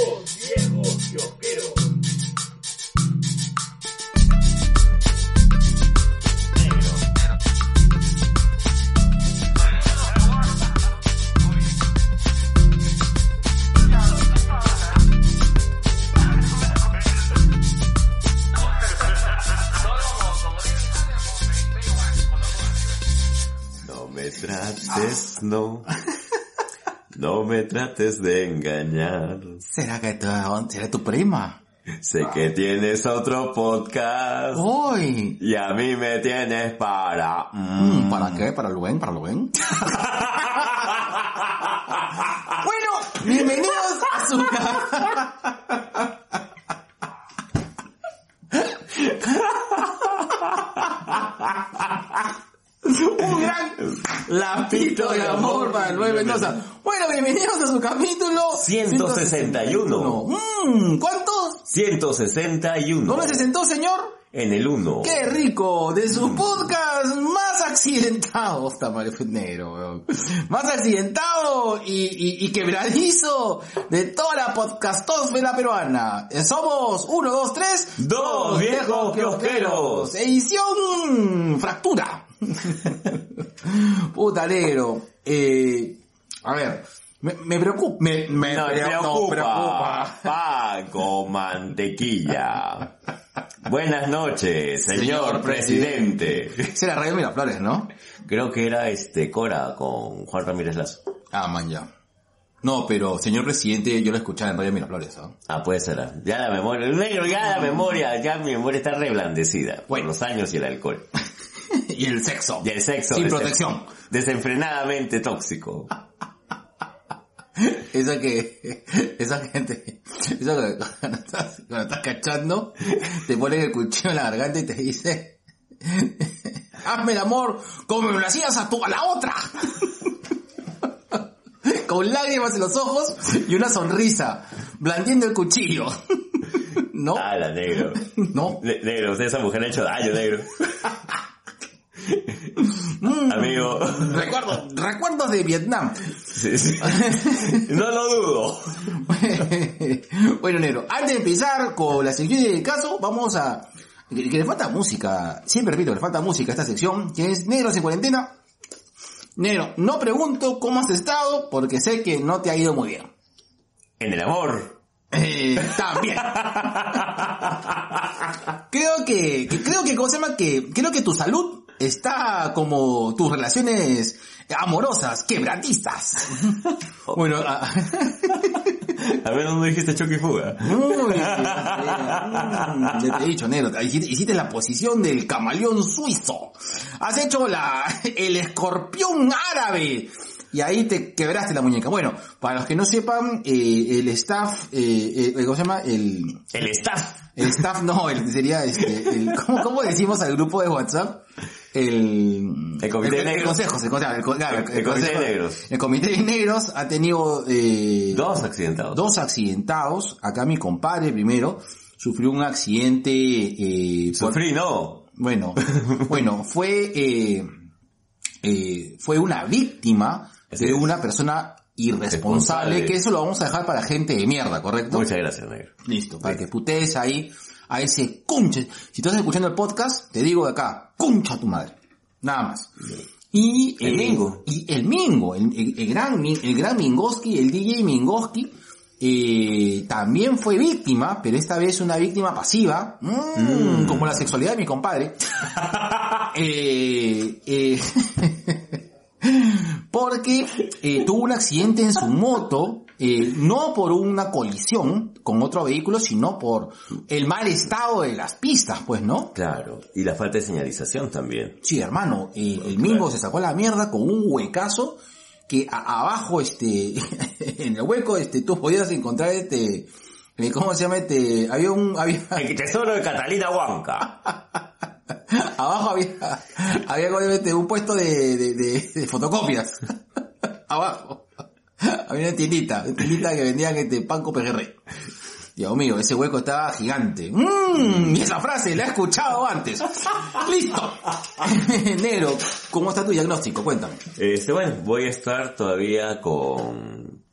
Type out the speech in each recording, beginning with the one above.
Viejos kiosqueros. No me no. Me trates de engañar. ¿Será que tu, será tu prima? Sé que tienes otro podcast. ¡Uy! Y a mí me tienes para... Mm, mm. ¿Para qué? ¿Para lo ven? ¿Para lo ven? bueno, bienvenidos a su ca- Un gran lapito de amor Mendoza. Bueno, bienvenidos a su capítulo 161. Mm, ¿Cuántos? 161. ¿Dónde se sentó, señor? En el 1. ¡Qué rico! De su podcast más accidentado. Está mal negro, weón. Más accidentado y, y, y quebradizo de toda la peruana. Eh, Somos uno, dos, tres. Dos viejos kiosqueros. Edición fractura. Puta negro. Eh, a ver. Me, me preocupa. Me, me No, pre- no, preocupa. Pan con mantequilla. Buenas noches, señor, Señor presidente. Esa era Radio Miraflores, ¿no? Creo que era este Cora con Juan Ramírez Lazo. Ah, man, ya. No, pero señor presidente, yo lo escuchaba en Radio Miraflores, ¿no? Ah, puede ser. Ya la memoria, negro, ya la memoria, ya mi memoria está reblandecida. Por los años y el alcohol. y el sexo. Y el sexo. Sin protección. Desenfrenadamente tóxico. Esa que, esa gente, esa que cuando estás, cuando estás cachando, te ponen el cuchillo en la garganta y te dice, hazme el amor como me lo hacías a tu, a la otra. Con lágrimas en los ojos y una sonrisa, blandiendo el cuchillo. ¿No? Ah, la negro. ¿No? Ne- negro, usted esa mujer ha hecho daño, negro. Amigo. Recuerdo, recuerdos de Vietnam. Sí, sí. No lo dudo. bueno, negro, antes de empezar con la sección del caso, vamos a... Que, que le falta música, siempre repito, le falta música a esta sección, que es Negros en cuarentena. Negro, no pregunto cómo has estado, porque sé que no te ha ido muy bien. En el amor. Eh, también. creo que, que- creo que, ¿cómo se llama? Que, creo que tu salud está como tus relaciones amorosas, quebrantistas. bueno, ah, A ver, no dijiste choque y fuga. Uy, ya te he dicho, negro, hiciste, hiciste la posición del camaleón suizo. Has hecho la, el escorpión árabe. Y ahí te quebraste la muñeca. Bueno, para los que no sepan, eh, el staff, eh, eh, ¿cómo se llama? El, El staff. El staff no, el, sería este, el, ¿cómo, cómo decimos al grupo de WhatsApp? El, El comité de el, comité de negros. El comité de negros ha tenido, eh, Dos accidentados. dos accidentados. Acá mi compadre primero sufrió un accidente, eh, por- Sufrí, no. bueno, bueno, fue, eh, eh, fue una víctima de una persona irresponsable, Responsable. que eso lo vamos a dejar para gente de mierda, ¿correcto? Muchas gracias, negro. Listo, para que putees ahí a ese cunche. Si estás escuchando el podcast, te digo de acá, cuncha tu madre. Nada más. Y El Mingo. Y el Mingo, el, el- el gran, el gran Mingoski, el DJ Mingoski, eh, también fue víctima, pero esta vez una víctima pasiva, mm, como la sexualidad de mi compadre. eh, eh, porque eh, tuvo un accidente en su moto, eh, no por una colisión con otro vehículo, sino por el mal estado de las pistas, pues, ¿no? Claro. Y la falta de señalización también. Sí, hermano, eh, el Mingo se sacó la mierda con un huecazo que a- abajo, este, en el hueco, este, tú podías encontrar este, ¿cómo se llama este? Había un, había, El tesoro de Catalina Huanca. abajo había, había este, un puesto de- de fotocopias. abajo. Había una tiendita, una tiendita que vendían este pan con pejerrey. Dios mío, ese hueco estaba gigante. Mmm, y esa frase la he escuchado antes. Listo. Negro, ¿cómo está tu diagnóstico? Cuéntame. Este, bueno, voy a estar todavía con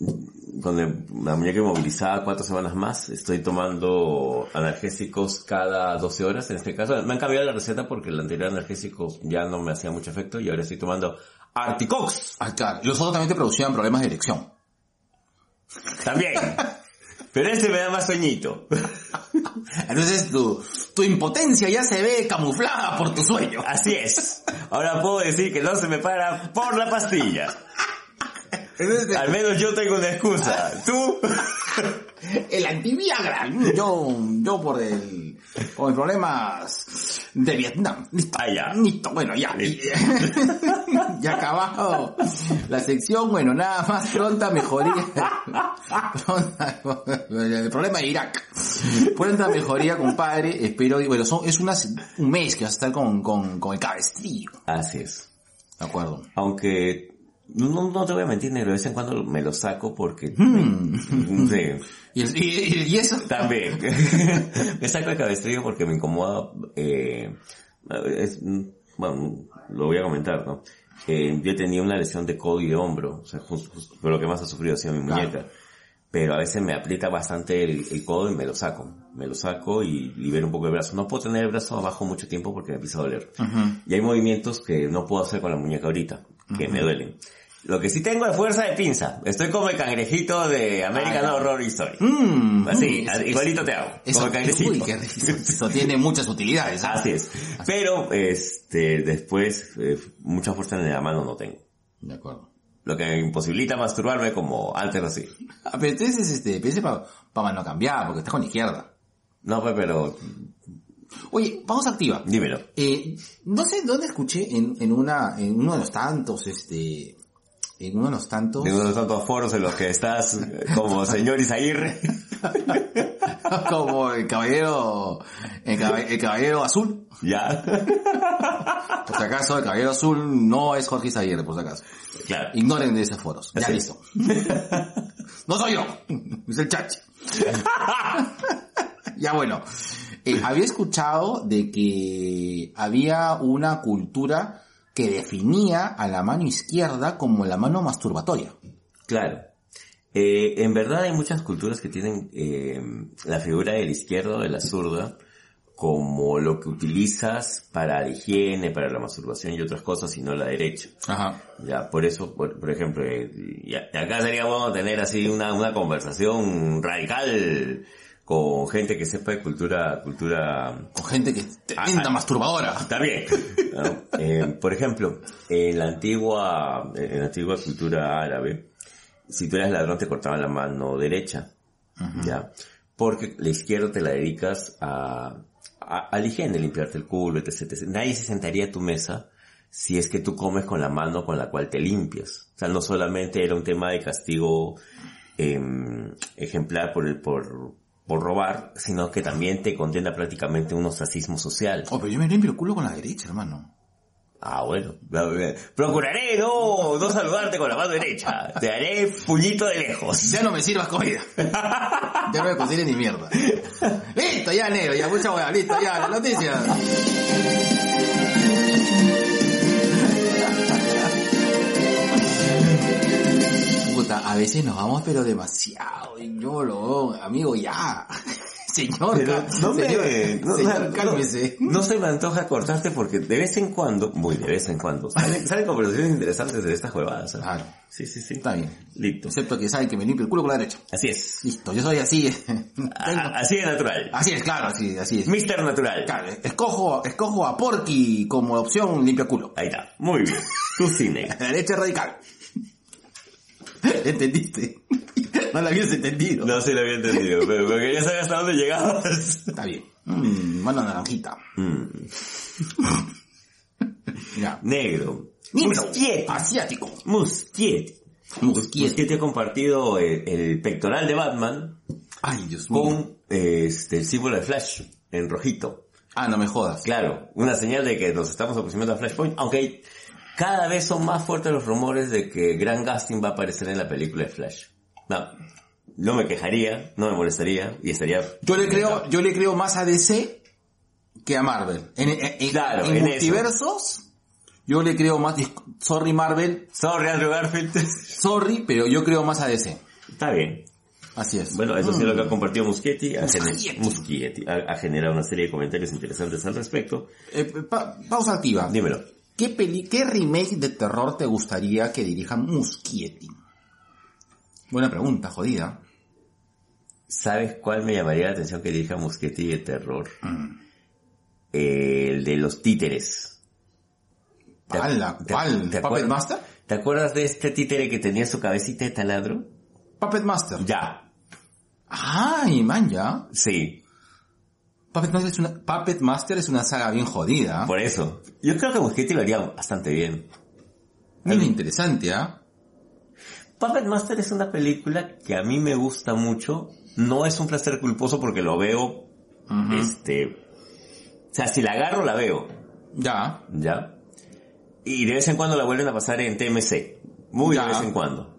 el- la muñeca inmovilizada cuatro semanas más. Estoy tomando analgésicos cada 12 horas en este caso. Me han cambiado la receta porque el anterior analgésico ya no me hacía mucho efecto y ahora estoy tomando Articox Ah, claro. Los otros también te producían problemas de erección. también. Pero este me da más sueñito. Entonces tu, tu impotencia ya se ve camuflada por tu sueño. Así es. Ahora puedo decir que no se me para por la pastilla. Entonces, Al menos yo tengo una excusa. Tú, el antiviagra. Yo, yo por el, por mis problemas de Vietnam. Listo. Ah, ya. Listo. Bueno, ya. ya acabado la sección. Bueno, nada más pronta mejoría. Pronta- el problema de Irak. Pronta mejoría, compadre. Espero, y bueno, son, es una, un mes que vas a estar con, con, con el cabestrillo. Así es. De acuerdo. Aunque no, no te voy a mentir, negro, de vez en cuando me lo saco porque... Hmm. Sí, ¿Y, el- y, y eso? también. me saco el cabestrillo porque me incomoda... Eh, es- bueno, lo voy a comentar, ¿no? Eh, yo tenía una lesión de codo y de hombro, o sea, justo, justo- pero lo que más ha sufrido ha sido mi Claro. muñeca. Pero a veces me aprieta bastante el, el codo y me lo saco. Me lo saco y libero un poco el brazo. No puedo tener el brazo abajo mucho tiempo porque me empieza a doler. Y hay movimientos que no puedo hacer con la muñeca ahorita, que me duelen. Lo que sí tengo es fuerza de pinza. Estoy como el cangrejito de American Ah. Horror Story. Mm, Así, mm, así, es- igualito te hago. Eso, como el cangrejito. uy. Eso tiene muchas utilidades. Así es. Pero, este, después, eh, mucha fuerza en la mano no tengo. De acuerdo. Lo que imposibilita masturbarme como antes lo hacía. Ah, pero entonces, este, pensé para pa mano cambiar, porque estás con la izquierda. No, pues, pero, Oye, vamos activa. dímelo. Eh, no sé dónde escuché en, en una, en uno de los tantos, este, en uno de los tantos, De uno de los tantos foros en los que estás eh, como señor Isaguirre. como el caballero, el, caba- el caballero azul. ya. Por si acaso, el caballero azul no es Jorge Izaguirre, por si acaso. claro. Ignoren de esos foros. Ya listo. no soy yo. Es el chachi. ya bueno. Eh, había escuchado de que había una cultura que definía a la mano izquierda como la mano masturbatoria. Claro. Eh, en verdad hay muchas culturas que tienen eh, la figura del izquierdo, de la zurda, como lo que utilizas para la higiene, para la masturbación y otras cosas, y no la derecha. Ajá. Ya, por eso, por, por ejemplo, eh, ya- acá sería bueno tener así una, una conversación radical con gente que sepa de cultura, cultura Con gente que es tremenda Ah, ah. masturbadora. Está bien. ¿no? Eh, por ejemplo, en la antigua, en la antigua cultura árabe, si tú eras ladrón te cortaban la mano derecha, ya, porque la izquierda te la dedicas a, a, a la higiene, limpiarte el culo, etc, etc. Nadie se sentaría a tu mesa si es que tú comes con la mano con la cual te limpias. O sea, no solamente era un tema de castigo em, ejemplar por el, por, por robar, sino que también te condena prácticamente a un ostracismo social. Oh, pero yo me limpio el culo con la derecha, hermano. Ah, bueno. Procuraré no, no saludarte con la mano derecha. Te haré puñito de lejos. Ya no me sirvas comida. ya no me cocines ni mierda. Listo, ya negro, ya mucha hueá, listo, ya, la noticia. Puta, a veces nos vamos pero demasiado, yo lo, amigo, ya. Señor, Pero no me, señor, no, señor, no- cálmese. no se me antoja cortarte porque de vez en cuando, muy de vez en cuando, salen, salen conversaciones interesantes de estas huevadas. ¿eh? Claro, Sí, sí, sí. está bien. Listo. Excepto que saben que me limpio el culo con la derecha. Así es. Listo, yo soy así. A- Así de natural. Así es, claro, así, así es. Mister Natural. Claro, escojo, escojo a Porky como opción limpia culo. Ahí está. Muy bien. Tu cine. La derecha radical. ¿Entendiste? No la habías entendido. No se lo había entendido, pero, pero quería saber hasta dónde llegabas. Está bien. Mm, mano naranjita. Mm. Ya. Negro. Muschietti. Asiático. Muschietti. Muschietti. Muschietti ha compartido el, el pectoral de Batman Ay, Dios mío. con eh, este, el símbolo de Flash en rojito. Ah, no me jodas. Claro, una señal de que nos estamos aproximando a Flashpoint, aunque cada vez son más fuertes los rumores de que Grant Gustin va a aparecer en la película de Flash. No, no me quejaría, no me molestaría y estaría... Yo le creo, yo le creo más a DC que a Marvel. En, en- en- Claro, en en multiversos, yo le creo más, sorry Marvel, Sorry Andrew Garfield. sorry, pero yo creo más a DC. Está bien. Así es. Bueno, eso sí es lo que ha compartido Muschietti. Ha, Muschietti. Muschietti. Ha, ha generado una serie de comentarios interesantes al respecto. Eh, pa- pausa activa. Dímelo. ¿Qué, peli ¿Qué remake de terror te gustaría que dirija Muschietti? Buena pregunta, jodida. ¿Sabes cuál me llamaría la atención que dirija Muschietti de terror? Mm. El de los títeres. ¿Te- ¿Cuál? te- ¿Puppet Master? ¿Te acuerdas de este títere que tenía su cabecita de taladro? Puppet Master. Ya. Ay, man, ya. Sí. Puppet Master es una, Puppet Master es una saga bien jodida. Por eso. Yo creo que Muschietti lo haría bastante bien. Muy interesante, ¿ah? Puppet Master es una película que a mí me gusta mucho. No es un placer culposo porque lo veo, este... O sea, si la agarro, la veo. Ya. ¿Ya? Y de vez en cuando la vuelven a pasar en TMC. Muy Ya. de vez en cuando.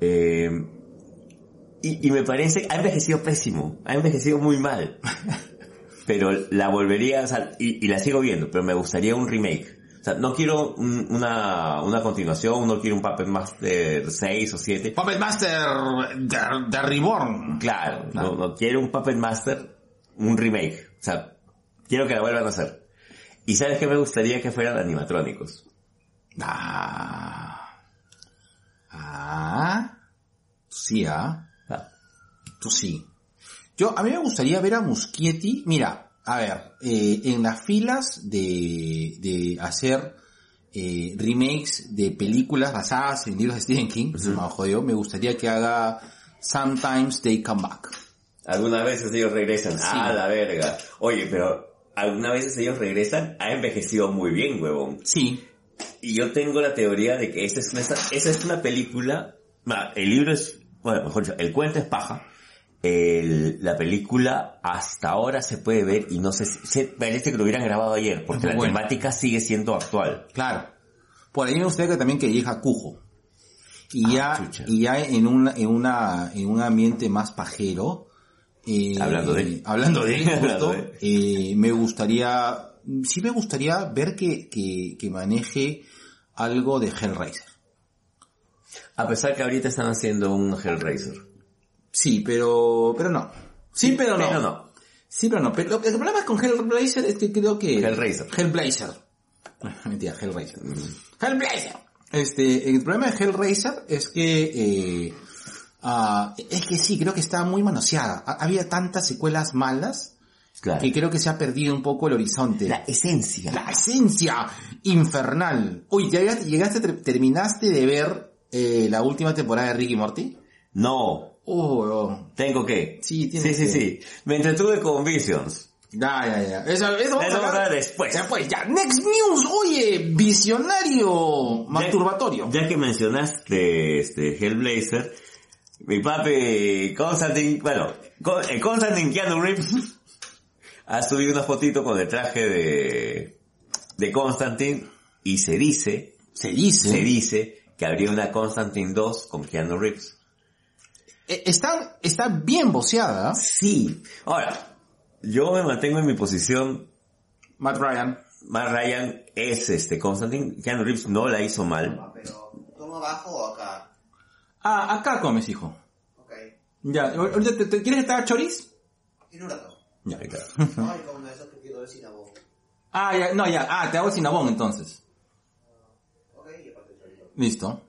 Eh, y, y me parece, ha envejecido pésimo. Ha envejecido muy mal. pero la volvería, o sea, y, y la sigo viendo, pero me gustaría un remake. O sea, no quiero un- una, una continuación, no quiero un Puppet Master 6 o 7. Puppet Master de, de Reborn. Claro, Claro. No, no quiero un Puppet Master, un remake. O sea, quiero que la vuelvan a hacer. Y sabes que me gustaría que fueran animatrónicos. Ah. Ah. Sí, ¿ah? Ah, Tú sí. Yo, a mí me gustaría ver a Muschietti, mira, a ver, eh, en las filas de, de hacer eh, remakes de películas basadas en libros de Stephen King, se me jodió, me gustaría que haga Sometimes They Come Back. Algunas veces ellos regresan. Sí. Ah, la verga. Oye, pero algunas veces ellos regresan, ha envejecido muy bien, huevón. Sí, Y yo tengo la teoría de que esa es una, esa es una película, el libro es, bueno, mejor dicho, el cuento es paja. El- la película hasta ahora se puede ver y no sé si, se- parece que lo hubieran grabado ayer, porque la bueno. temática sigue siendo actual. claro. Por ahí me gustaría que también que dirija Cujo. Y Ah, ya, chucha. y ya en una, en una, en un ambiente más pajero, eh, Hablando de. hablando de, Hablando justo, de. eh, me gustaría, sí me gustaría ver que, que, que maneje algo de Hellraiser. A pesar que ahorita están haciendo un Hellraiser. Sí, pero, pero no. Sí, pero no. Pero no. Sí, pero no. Pero el problema con Hellblazer es que creo que... Hellraiser. Hellblazer. Mentira, Hellraiser. Hellblazer. Este, el problema de Hellraiser es que, eh, ah, es que sí, creo que está muy manoseada. Ha- Había tantas secuelas malas Claro. que creo que se ha perdido un poco el horizonte. La esencia. La esencia infernal. Uy, ¿ya llegaste, llegaste, ter- terminaste de ver eh, la última temporada de Ricky Morty? No. Oh. Tengo que. Sí, sí, tienes sí, que. sí. Me entretuve con Visions. Ya, ya, ya. Eso, eso vamos Eso a hablar después. Después, ya. Next News, oye, visionario masturbatorio. Ya, ya que mencionaste este Hellblazer, mi papi Constantine, bueno, eh, Constantine Keanu Reeves ha subido una fotito con el traje de, de Constantine y se dice, Se dice. se dice que habría una Constantine 2 con Keanu Reeves. Eh, está, está bien boceada. Sí. Ahora, yo me mantengo en mi posición. Matt Ryan. Matt Ryan es este Constantine. Keanu Reeves no la hizo mal. Pero, ¿toma abajo o acá? Ah, acá comes, hijo. Ok. Ya, ahorita te, te- ¿quieres que te haga choriz? En un rato. Ya. Ay, como de que quiero cinnamon. Ah, ya, no, ya. Ah, te hago cinnamon entonces. Ok, y aparte el chorizo. Listo.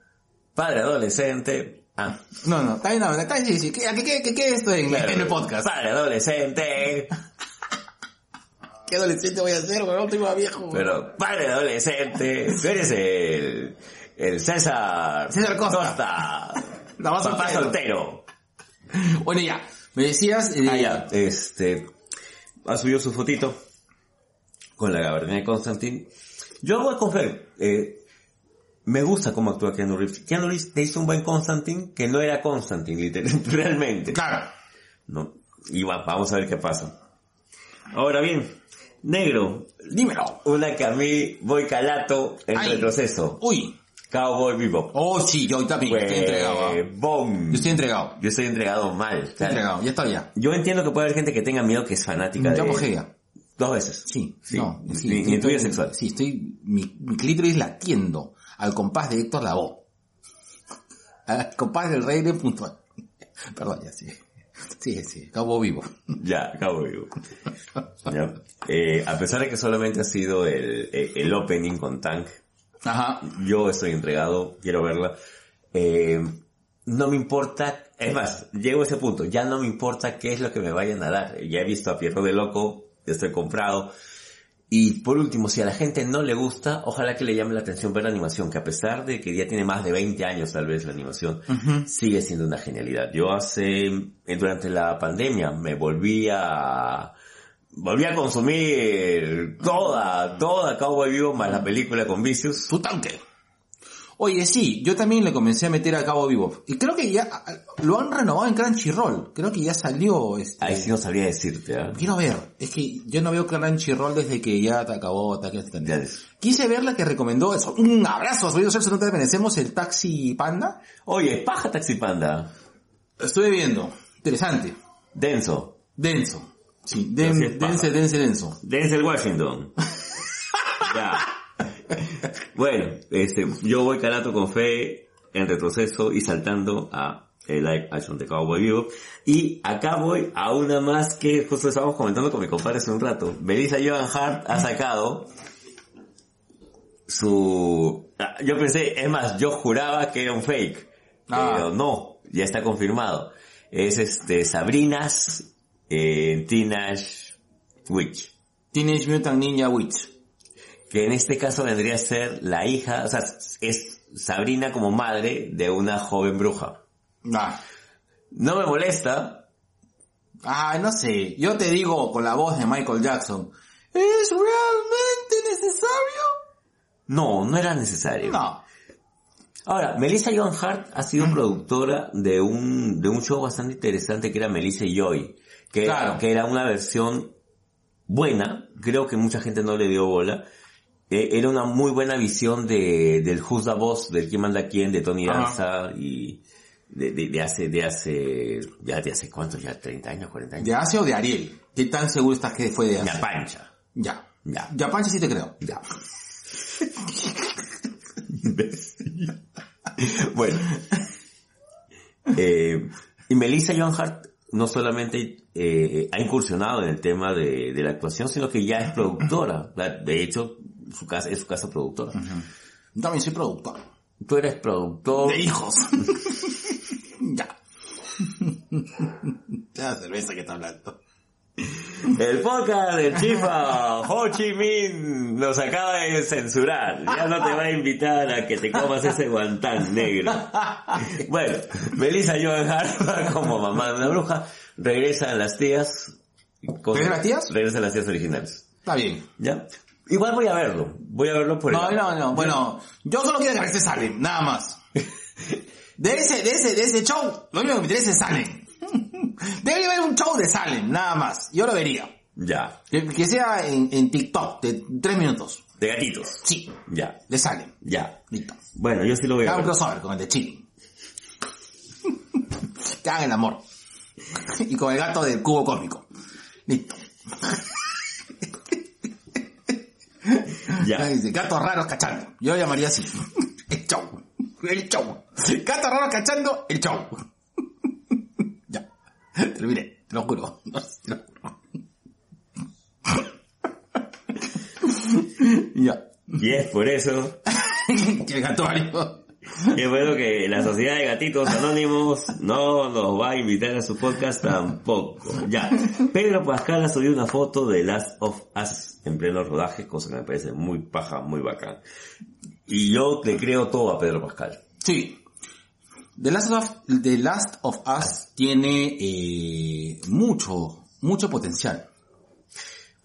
Padre adolescente. Ah. No, no, está bien, no, está bien, sí, sí. ¿Qué, qué, qué, qué, qué es esto en, en el podcast? Padre adolescente. ¿Qué adolescente voy a ser, weón? Estoy más viejo. Pero padre adolescente. Tú eres el, el César. César Costa. Costa. La más Papá soltero. soltero. Bueno, ya. Me decías... eh, Ah, ya. Este, ha subido su fotito con la gabardina de Constantine. Yo voy a confiar, eh, me gusta cómo actúa Keanu Reeves. Keanu Reeves te hizo un buen Constantine que no era Constantine, literal- realmente. Claro. No. Y va- vamos a ver qué pasa. Ahora bien, negro, Dímelo. una que a mí voy calato en Ay. retroceso. Uy. Cowboy Bebop. Oh, sí, yo también estoy entregado. ¿ah? Bom. Yo estoy entregado. Yo estoy entregado mal. Estoy entregado. Ya está ya. Yo entiendo que puede haber gente que tenga miedo que es fanática Ya de... ya. Dos veces. Sí, Sí. no, sí, ni, estoy- ni tuya estoy- sexual. Sí, estoy, mi, mi clítoris latiendo al compás de Héctor Lavoe. Al compás del rey de puntual. Perdón, ya sí. Sí, sí, Cabo Vivo. Ya, Cabo Vivo. Ya. Eh, a pesar de que solamente ha sido el, el, el opening con Tank, Ajá. yo estoy entregado, quiero verla. Eh, no me importa, es más, llego a ese punto, ya no me importa qué es lo que me vayan a dar. Ya he visto a Pierro de Loco, ya estoy comprado. Y por último, si a la gente no le gusta, ojalá que le llame la atención ver la animación, que a pesar de que ya tiene más de 20 años tal vez la animación, sigue siendo una genialidad. Yo hace, eh, durante la pandemia, me volví a, volví a consumir toda, toda Cowboy Vivo más la película con vicios. Tu tanque. Oye, sí, yo también le comencé a meter a Cabo Vivo. Y creo que ya lo han renovado en Crunchyroll. Creo que ya salió este... Ahí sí no sabría decirte, ¿ah? Quiero ver. Es que yo no veo Crunchyroll desde que ya te acabó Ataque a los Titanes. Ya es. Quise ver la que recomendó eso. Un abrazo, soy Celso, no te merecemos el Taxi Panda. Oye, paja Taxi Panda. Estuve viendo. Interesante. Denso. Denso. Sí, den, dense, dense, denso. Denzel Washington. ya. Bueno, este, yo voy carato con fe en retroceso y saltando a el live action de Cowboy Vivo. Y acá voy a una más que justo estábamos comentando con mi compadre hace un rato. Melissa Joan Hart ha sacado su... ah, Yo pensé, es más, yo juraba que era un fake. Ah. Pero no, ya está confirmado. Es este, Sabrinas eh, Teenage Witch. Teenage Mutant Ninja Witch. Que en este caso vendría a ser la hija, o sea, es Sabrina como madre de una joven bruja. Ah. No me molesta, Ah, no sé. Yo te digo con la voz de Michael Jackson. ¿Es realmente necesario? no, no era necesario. No. Ahora, Melissa Joan Hart ha sido productora de un, de un show bastante interesante que era Melissa y Joy, que, Claro. que era una versión buena, creo que mucha gente no le dio bola, Eh, era una muy buena visión de, del Who's the Boss, del quién manda quién, de Tony. Danza y de, de, de hace, de hace, ya de hace cuántos, ya 30 años, 40 años. ¿De Asia o de Ariel? ¿Qué tan seguro estás que fue de Ya Asia? pancha. Ya. Ya. Ya, Pancha sí te creo. Ya. bueno. Eh, y Melissa Joan Hart no solamente eh, ha incursionado en el tema de, de la actuación, sino que ya es productora. De hecho, su casa es su casa productora. También soy productor. Tú eres productor. De hijos. ya. Ya cerveza que está hablando. El podcast del Chifa Ho Chi Minh nos acaba de censurar. Ya no te va a invitar a que te comas ese guantán negro. Bueno, Melissa Joan Hart va como mamá de una bruja. Regresan las tías. ¿Regresan las tías? Regresan las tías originales. Está bien. ¿Ya? Igual voy a verlo. Voy a verlo por No, el... no, no. Bueno, yo solo quiero que regrese Salem, nada más. De ese, de ese, de ese show, lo único que me interesa es Salem. Debería haber un show de Salem, nada más. Yo lo vería. Ya. Que, que sea en, en TikTok, de tres minutos. De gatitos. Sí, Ya. de Salem. Ya. Listo. Bueno, yo sí lo voy a un crossover con el de Chile. que hagan el amor. y con el gato del cubo cósmico. Listo. Ya. Dice, gatos raros cachando. Yo llamaría así. El show. El show. Gatos raros cachando, el show. ya. Terminé, te lo juro. Te lo juro. ya. Y es por eso que el gatuario. Bueno que la Sociedad de Gatitos Anónimos no nos va a invitar a su podcast tampoco. Ya. Pedro Pascal ha subido una foto de Last of Us en pleno rodaje, cosa que me parece muy paja, muy bacán. Y yo le creo todo a Pedro Pascal. Sí. The Last of, The Last of Us tiene eh, mucho, mucho potencial.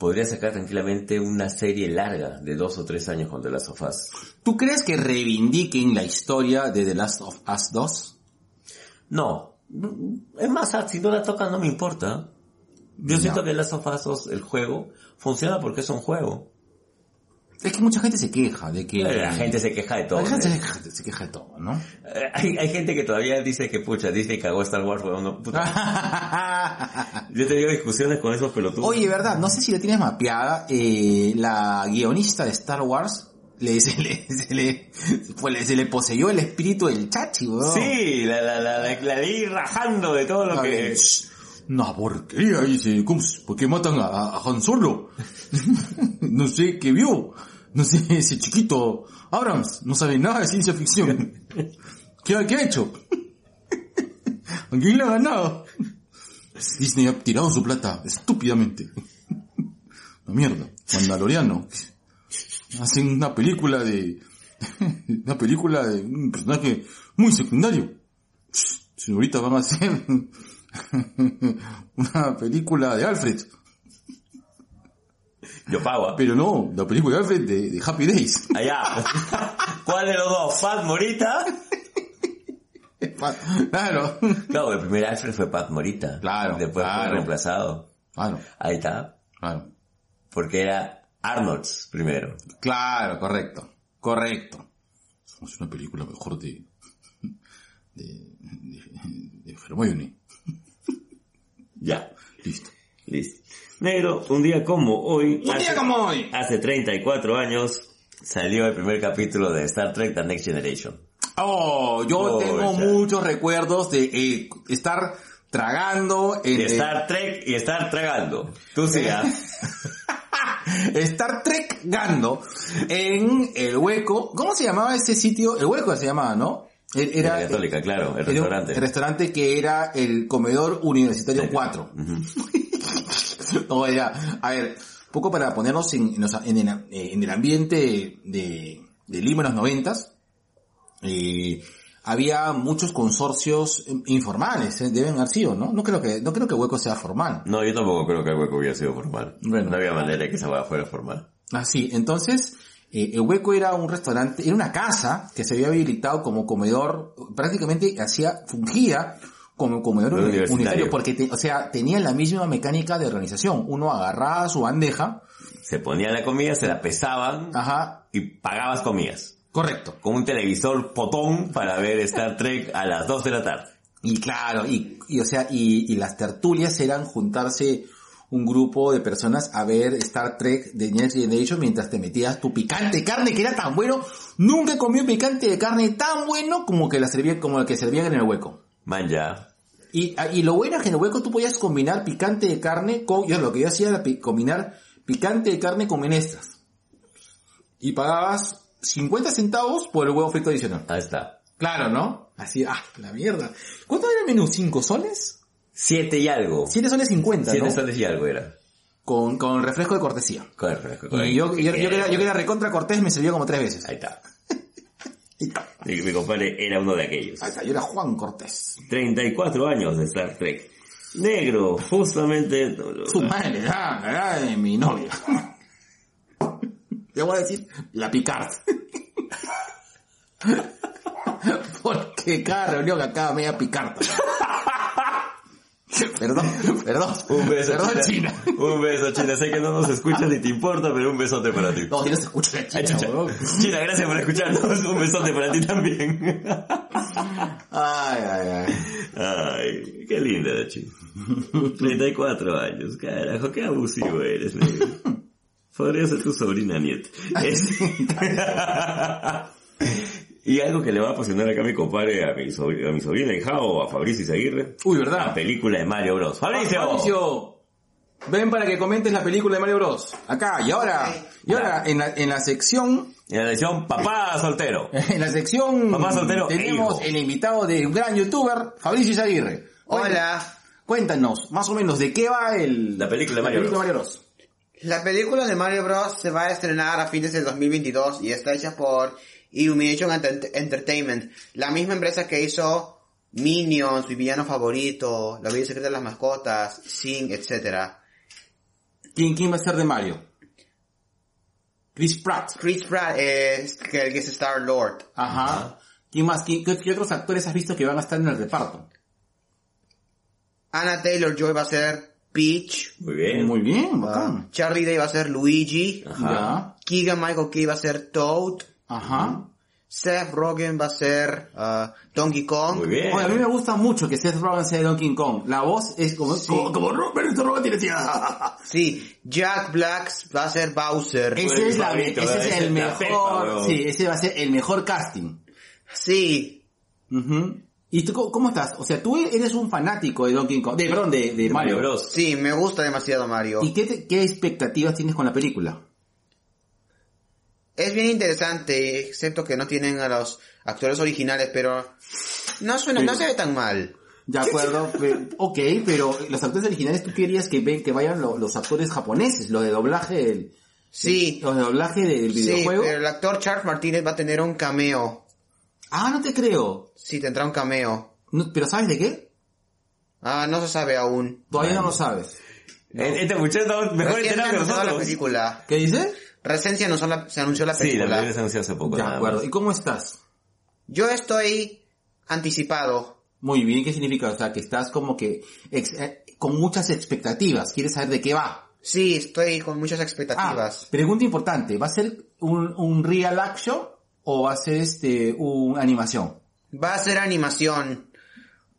Podría sacar tranquilamente una serie larga de dos o tres años con The Last of Us. ¿Tú crees que reivindiquen la historia de The Last of Us 2? No. Es más, ah, si no la tocan no me importa. Yo Ya. siento que Last of Us 2, el juego, funciona porque es un juego. Es que mucha gente se queja de que... La gente se queja de todo. La gente ¿eh? se queja, se queja de todo, ¿no? Eh, Hay, hay gente que todavía dice que, pucha, Disney cagó Star Wars, weón, no, puta. Yo he tenido discusiones con esos pelotudos. Oye, verdad, no sé si la tienes mapeada, eh, la guionista de Star Wars le, se le, se le, pues le- se le poseyó el espíritu del chachi, weón. Sí, la, la, la, la, la leí rajando de todo lo A que... ver, Una porquería, dice, ¿cómo, ¿por qué matan a, a Han Solo? no sé qué vio. No sé, ese chiquito Abrams no sabe nada de ciencia ficción. ¿Qué, ha- qué ha hecho? ¿A quién le ha ganado? Disney ha tirado su plata estúpidamente. La mierda. Mandaloriano. Hacen una película de... Una película de un personaje muy secundario. Si ahorita van a hacer una película de Alfred. Yo pago. Pero no, la película de Alfred de, de Happy Days. Allá. ¿Cuál de los dos? ¿Pat Morita? Claro. No, el primer Alfred fue Pat Morita. Claro, Después claro. fue reemplazado. Claro, Ahí está. claro. Porque era Arnold's primero. Claro, correcto. Correcto. Es una película mejor de... de... de, de. Ya. Listo. Listo. Negro, un día como hoy. Un día como hoy. Hace 34 años salió el primer capítulo de Star Trek The Next Generation. Oh, yo Oh, tengo ya. muchos recuerdos de eh, estar tragando en Y Star Trek y estar tragando. Tú sí, ¿ah? Star Trek Gando en el hueco. ¿Cómo se llamaba ese sitio? El hueco se llamaba, ¿no? E- Era Era católica, claro, el era un restaurante. restaurante que era el comedor universitario 4. No, era, a ver, poco para ponernos en, en los- en el, eh, en el ambiente de, de Lima en los noventas, eh, había muchos consorcios informales, eh, deben haber sido, ¿no? No creo que, no creo que Hueco sea formal. No, yo tampoco creo que el hueco hubiera sido formal. Bueno. No había manera de que esa hueá fuera formal. Así, entonces, eh, el Hueco era un restaurante, era una casa que se había habilitado como comedor, prácticamente hacía, fungía como comedor Comedor uni- universitario. universitario, porque, te- o sea, tenía la misma mecánica de organización. Uno agarraba su bandeja, Se ponía la comida, se la pesaban ajá, y pagabas comidas. correcto. Con un televisor potón para ver Star Trek a las 2 de la tarde. Y claro, y, y o sea, y, y las tertulias eran juntarse un grupo de personas a ver Star Trek de Next Generation mientras te metías tu picante de carne que era tan bueno. Nunca he comido picante de carne tan bueno como que la servía, como el que servían en el hueco. Man, ya. Y, ah, y lo bueno es que en el hueco tú podías combinar picante de carne con, yo lo que yo hacía era combinar picante de carne con menestras. Y pagabas 50 centavos por el huevo frito adicional. Ahí está. Claro, ¿no? Así, ah, la mierda. ¿Cuánto era el menú? ¿5 soles? Siete y algo. 7 soles 50, Siete ¿no? soles y algo era. Con, con refresco de cortesía. Con el fresco, Y yo, yo, yo, que era, yo que era recontra cortés me sirvió como tres veces. Ahí está. Mi, mi compadre era uno de aquellos. Ahí está, yo era Juan Cortés. 34 años de Star Trek. Negro, justamente... Su madre, la, la, la de mi novia. Le voy a decir la Picard. Porque cada reunión acaba media Picard. Perdón, perdón. Un beso, Perdón, China. China. Un beso, China. Sé que no nos escuchas ni te importa, pero un besote para ti. No, si no se escucha Ay, China. China, gracias por escucharnos. Un besote para ti también. Ay, ay, ay. Ay, qué linda la China. 34 años, carajo, qué abusivo eres, negro. Podría ser tu sobrina nieta. Es- y algo que le va a apasionar acá a mi compadre, a mi, sobr- a mi sobrina hijao, a Fabricio Izaguirre. Uy, La ¿verdad? película de Mario Bros. ¡Fabricio! Fabricio, ven para que comentes la película de Mario Bros. Acá, y ahora, y ahora, en la, en la sección, En la lección Papá Soltero. en la sección, Papá soltero tenemos el invitado de un gran youtuber, Fabricio Izaguirre. Hola. Cuéntanos, más o menos, ¿de qué va el, La película de Mario película Bros. Bros? La película de Mario Bros. se va a estrenar a fines del 2022 y está hecha por Illumination Enter- Entertainment, la misma empresa que hizo Minions, mi villano favorito, La vida secreta de las mascotas, Sing, etc. ¿Quién, ¿Quién va a ser de Mario? Chris Pratt. Chris Pratt es que el que es Star Lord. Ajá. ¿Quién más? ¿Qué, qué- qué otros actores has visto que van a estar en el reparto? Anna Taylor Joy va a ser Peach. Muy bien. Muy bien, Ah, bacán. Charlie Day va a ser Luigi. Ajá. Keegan Michael Key va a ser Toad. Ajá. Seth Rogen va a ser ah, Donkey Kong. Muy bien. Oye, a mí me gusta mucho que Seth Rogen sea Donkey Kong. La voz es como, Sí. como, como Robert Rogen tiene. Sí, Jack Black va a ser Bowser. Ese es, la, favorito, ese es el pepa, mejor, sí, ese va a ser el mejor casting. Sí, Ujú. ¿Y tú cómo- estás? O sea, tú eres un fanático de Donkey Kong, de, perdón, de, de Mario. Bros. sí, me gusta demasiado Mario. ¿Y qué, te- qué expectativas tienes con la película? Es bien interesante, excepto que no tienen a los actores originales, pero no suena, no se ve tan mal. De acuerdo, pero- ok, pero los actores originales tú querías que ven que vayan lo- los actores japoneses, los de doblaje del, Sí, los de doblaje del sí, videojuego. pero el actor Charles Martínez va a tener un cameo. Ah, no te creo. Sí, tendrá un cameo. No, pero ¿sabes de qué? Ah, no se sabe aún. Todavía no lo sabes. Este muchacho está mejor que anunció la nosotros. película. ¿Qué dice? Recién se anunció la, se anunció la Sí, la película. película se anunció hace poco. De acuerdo. más. ¿Y cómo estás? Yo estoy anticipado. Muy bien, ¿qué significa? O sea, que estás como que ex- eh, con muchas expectativas, quieres saber de qué va. Sí, estoy con muchas Ah, expectativas. pregunta importante, ¿va a ser un, un real action o va a ser este una animación? Va a ser animación.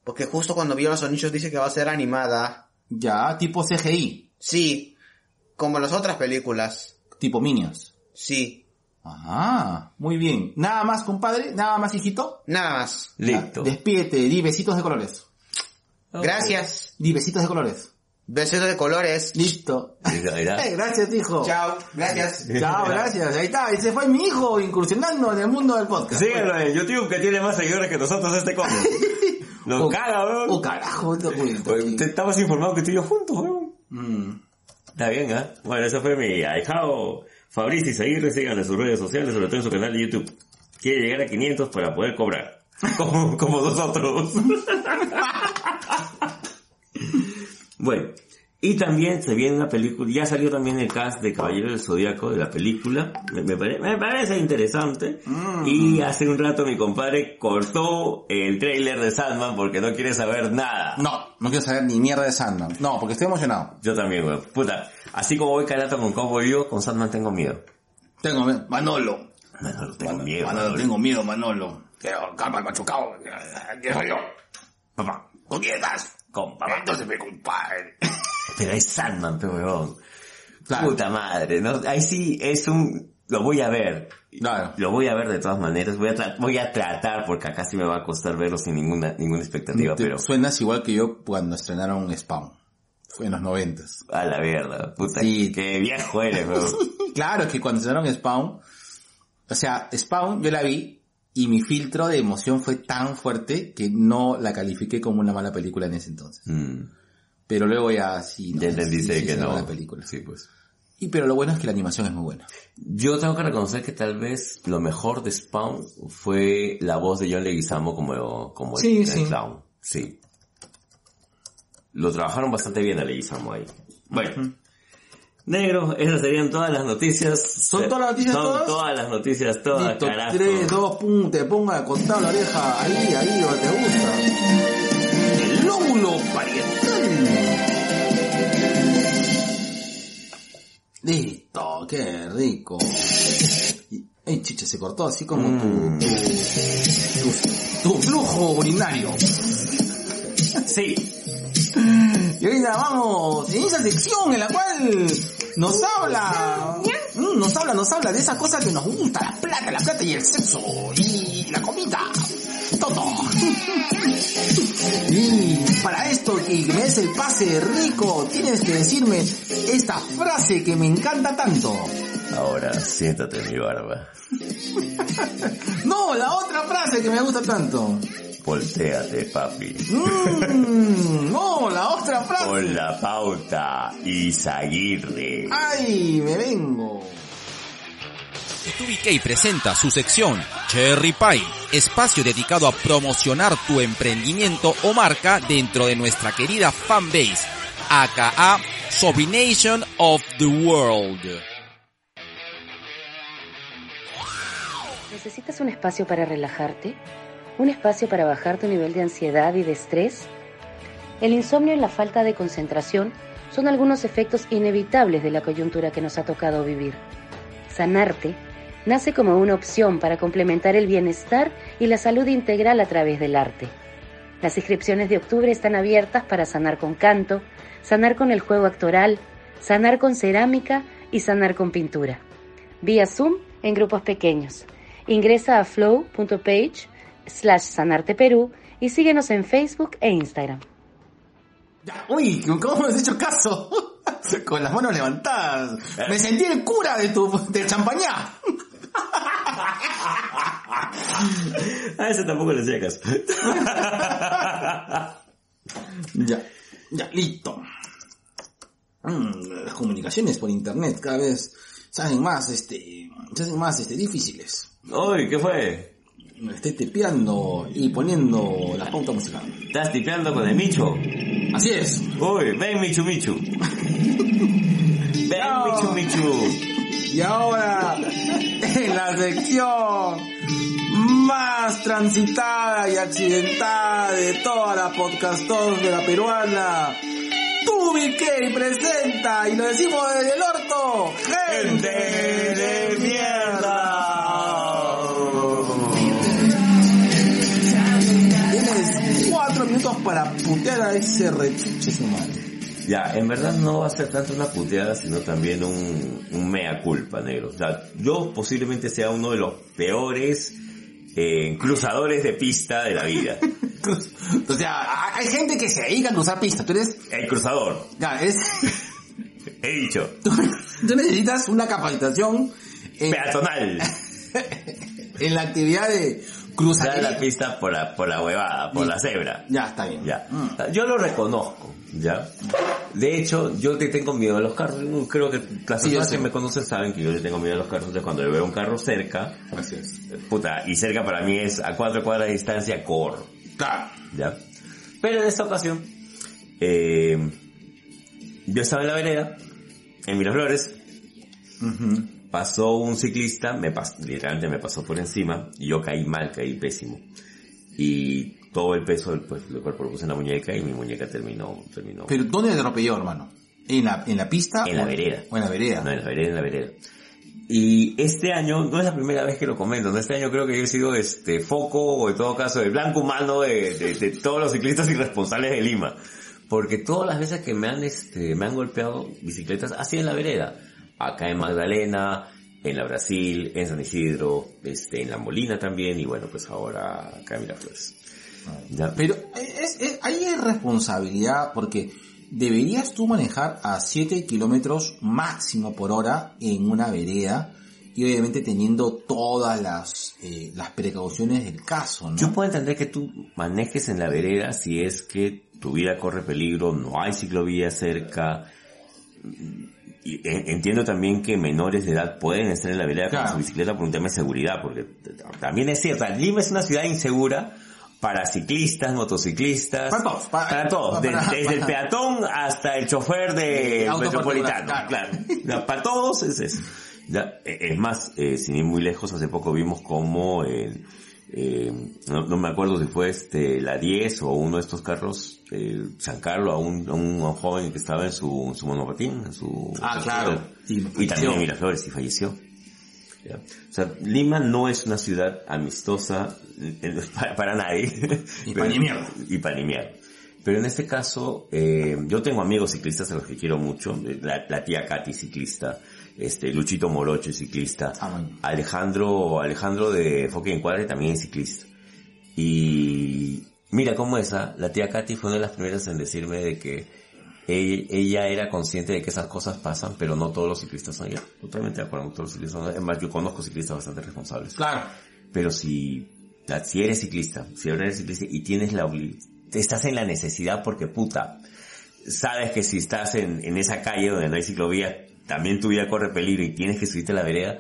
Porque justo cuando vio los anillos dice que va a ser animada. Ya, tipo CGI, Sí, como las otras películas. tipo Minions. Sí, Ah, muy bien. Nada más, compadre, nada más, hijito. nada más. Listo. Ya, Despídete, di besitos de colores. Gracias. Di besitos de colores. Besitos de colores. Listo. Eh, gracias, hijo. Chao, gracias. Chao, gracias. Ahí está, ese fue mi hijo incursionando en el mundo del podcast. Síganlo en YouTube que tiene más seguidores que nosotros este come. Nos Oh, caga, weón. Oh, carajo, te Estabas informado que tú y yo juntos, weón. Mm. Está bien, ¿ah? Bueno, eso fue mi ahijado Fabricio Seguirre. Sigan en sus redes sociales, sobre todo en su canal de YouTube. Quiere llegar a 500 para poder cobrar. Como, como nosotros. Bueno. Y también se viene la película, ya salió también el cast de Caballero del Zodíaco de la película, me, me pare- me parece interesante. Y hace un rato mi compadre cortó el trailer de Sandman porque no quiere saber nada. No, no quiero saber ni mierda de Sandman. No, porque estoy emocionado. Yo también, weón. Puta, así como voy calato con Cowboy Vivo, con Sandman tengo miedo. Tengo miedo. Manolo. Manolo, tengo Manolo, miedo. Manolo, Manolo. tengo miedo, Manolo. Quiero calma el machucado. ¿Qué soy yo? Papá, ¿Con quién estás? Con papá. Entonces me compadre. Pero es Sandman, pero weón. Claro. Puta madre, ¿no? Ahí sí es un... Lo voy a ver. Claro. Lo voy a ver de todas maneras. Voy a, voy a tratar, porque acá sí me va a costar verlo sin ninguna, ninguna expectativa, pero... Suenas igual que yo cuando estrenaron Spawn. Fue en los noventas. A la verdad, puta, Sí. qué viejo eres, weón. Claro, es que cuando estrenaron Spawn, o sea, Spawn yo la vi y mi filtro de emoción fue tan fuerte que no la califiqué como una mala película en ese entonces. Mm, Pero luego ya sí, no, ya sí, sí, que no. buena película. Sí, pues. Y pero lo bueno es que la animación es muy buena. Yo tengo que reconocer que tal vez lo mejor de Spawn fue la voz de John Leguizamo como, como Sí, el, sí. el clown. Sí. Lo trabajaron bastante bien a Leguizamo ahí. Bueno. Negro, esas serían todas las noticias. ¿Son todas las noticias Son todas? todas las noticias, todas, Listo, carajo. 3, 2, pum, te ponga a contar la oreja ahí, ahí donde te gusta. El lóbulo parietal. Listo, qué rico. Y- Ay, chicha, se cortó así como tu, Mm. tu, tu, tu flujo urinario. Sí. Y ahorita vamos en esa sección en la cual nos habla, mm, nos habla, nos habla de esa cosa que nos gusta, la plata, la plata y el sexo y la comida, todo. Y para esto y que me des el pase rico, tienes que decirme esta frase que me encanta tanto. Ahora siéntate en mi barba. No, la otra frase que me gusta tanto. Voltéate, papi. Mm, no, la otra frase. Con la pauta Isaguirre. Ay, me vengo. TubiK presenta su sección Cherry Pie, espacio dedicado a promocionar tu emprendimiento o marca dentro de nuestra querida fanbase, aka Sobrination of the World. ¿Necesitas un espacio para relajarte? ¿Un espacio para bajar tu nivel de ansiedad y de estrés? El insomnio y la falta de concentración son algunos efectos inevitables de la coyuntura que nos ha tocado vivir. Sanarte nace como una opción para complementar el bienestar y la salud integral a través del arte. Las inscripciones de octubre están abiertas para sanar con canto, sanar con el juego actoral, sanar con cerámica y sanar con pintura. Vía Zoom en grupos pequeños. Ingresa a flow.page slash sanarteperú y síguenos en Facebook e Instagram. Ya, Uy, ¿cómo me has hecho caso? Con las manos levantadas. Me sentí el cura de tu, de champañá. A ese tampoco le hacía caso. Ya, ya, listo. Mm, las comunicaciones por internet cada vez se hacen más, este, se hacen más, este, difíciles. Uy, ¿qué fue? Me estoy tipeando y poniendo la pauta musical. ¿Estás tipeando con el Micho? Así es. Uy, ven Michu Michu. Ven. Michu Michu. Y ahora, en la sección más transitada y accidentada de toda la podcastos de la peruana, Tubi presenta, y lo decimos desde el orto, gente minutos para putear a ese rechuche su madre. Ya, en verdad no va a ser tanto una puteada, sino también un, un mea culpa, negro. O sea, yo posiblemente sea uno de los peores eh, cruzadores de pista de la vida. O sea, hay gente que se dedica a cruzar pistas, tú eres, El cruzador, ya, eres, he dicho. tú, tú necesitas una capacitación en, Peatonal. en la actividad de cruzar la pista por la, por la huevada, por la cebra. Ya, está bien. Ya. Mm. Yo lo reconozco, ¿ya? De hecho, yo te tengo miedo a los carros. Creo que las personas que me conocen saben que yo le tengo miedo a los carros. Entonces, cuando yo veo un carro cerca, Así es. puta, y cerca para mí es a cuatro cuadras de distancia, corro. Claro. ¿ya? Pero en esta ocasión, eh, yo estaba en la vereda, en Miraflores, Ujú. Pasó un ciclista, me pas- literalmente me pasó por encima, y yo caí mal, caí pésimo. Y todo el peso del, pues, del cuerpo lo puse en la muñeca y mi muñeca terminó, terminó. Pero ¿dónde te atropelló, hermano? ¿En la, en la pista? En la vereda. O en la vereda. No, en la vereda, en la vereda. Y este año, no es la primera vez que lo comento, ¿no? este año creo que yo he sido este foco, o en todo caso, el blanco humano de, de- de todos los ciclistas irresponsables de Lima. Porque todas las veces que me han, este, me han golpeado bicicletas, así en la vereda. Acá en Magdalena, en la Brasil, en San Isidro, este, en La Molina también, y bueno, pues ahora acá en Miraflores. Ya. Pero es, es- ahí es responsabilidad porque deberías tú manejar a 7 kilómetros máximo por hora en una vereda y obviamente teniendo todas las, eh, las precauciones del caso, ¿no? Yo puedo entender que tú manejes en la vereda si es que tu vida corre peligro, no hay ciclovía cerca. Y en- entiendo también que menores de edad pueden estar en la vereda Claro. con su bicicleta por un tema de seguridad, porque también es cierto, Lima es una ciudad insegura para ciclistas, motociclistas, Para todos, para- para todos, para- desde el peatón hasta el chofer de metropolitano, claro. Para todos es eso. Ya, eh, es más, eh, sin ir muy lejos, hace poco vimos como el, eh, no, no me acuerdo si fue este la 10 o uno de estos carros, eh, San Carlos a un, a un, a un joven que estaba en su, en su monopatín, en su... Ah, su claro. Y también en Miraflores y falleció. Ya. O sea, Lima no es una ciudad amistosa para, para nadie. Y Pero- pa' ni mierda. Y para ni mierda. Pero en este caso, eh, yo tengo amigos ciclistas a los que quiero mucho. eh, La, la tía Katy ciclista, este, Luchito Morocho ciclista, Ah, bueno. Alejandro, Alejandro de Foque Encuadre también es ciclista. Y mira cómo esa, la tía Katy fue una de las primeras en decirme de que ella, ella era consciente de que esas cosas pasan, pero no todos los ciclistas son ella. Totalmente de acuerdo, no todos los ciclistas son Es más, yo conozco ciclistas bastante responsables. Claro. Pero si, la- si eres ciclista, si eres ciclista y tienes la estás en la necesidad porque puta, sabes que si estás en, en esa calle donde no hay ciclovía, también tu vida corre peligro y tienes que subirte a la vereda,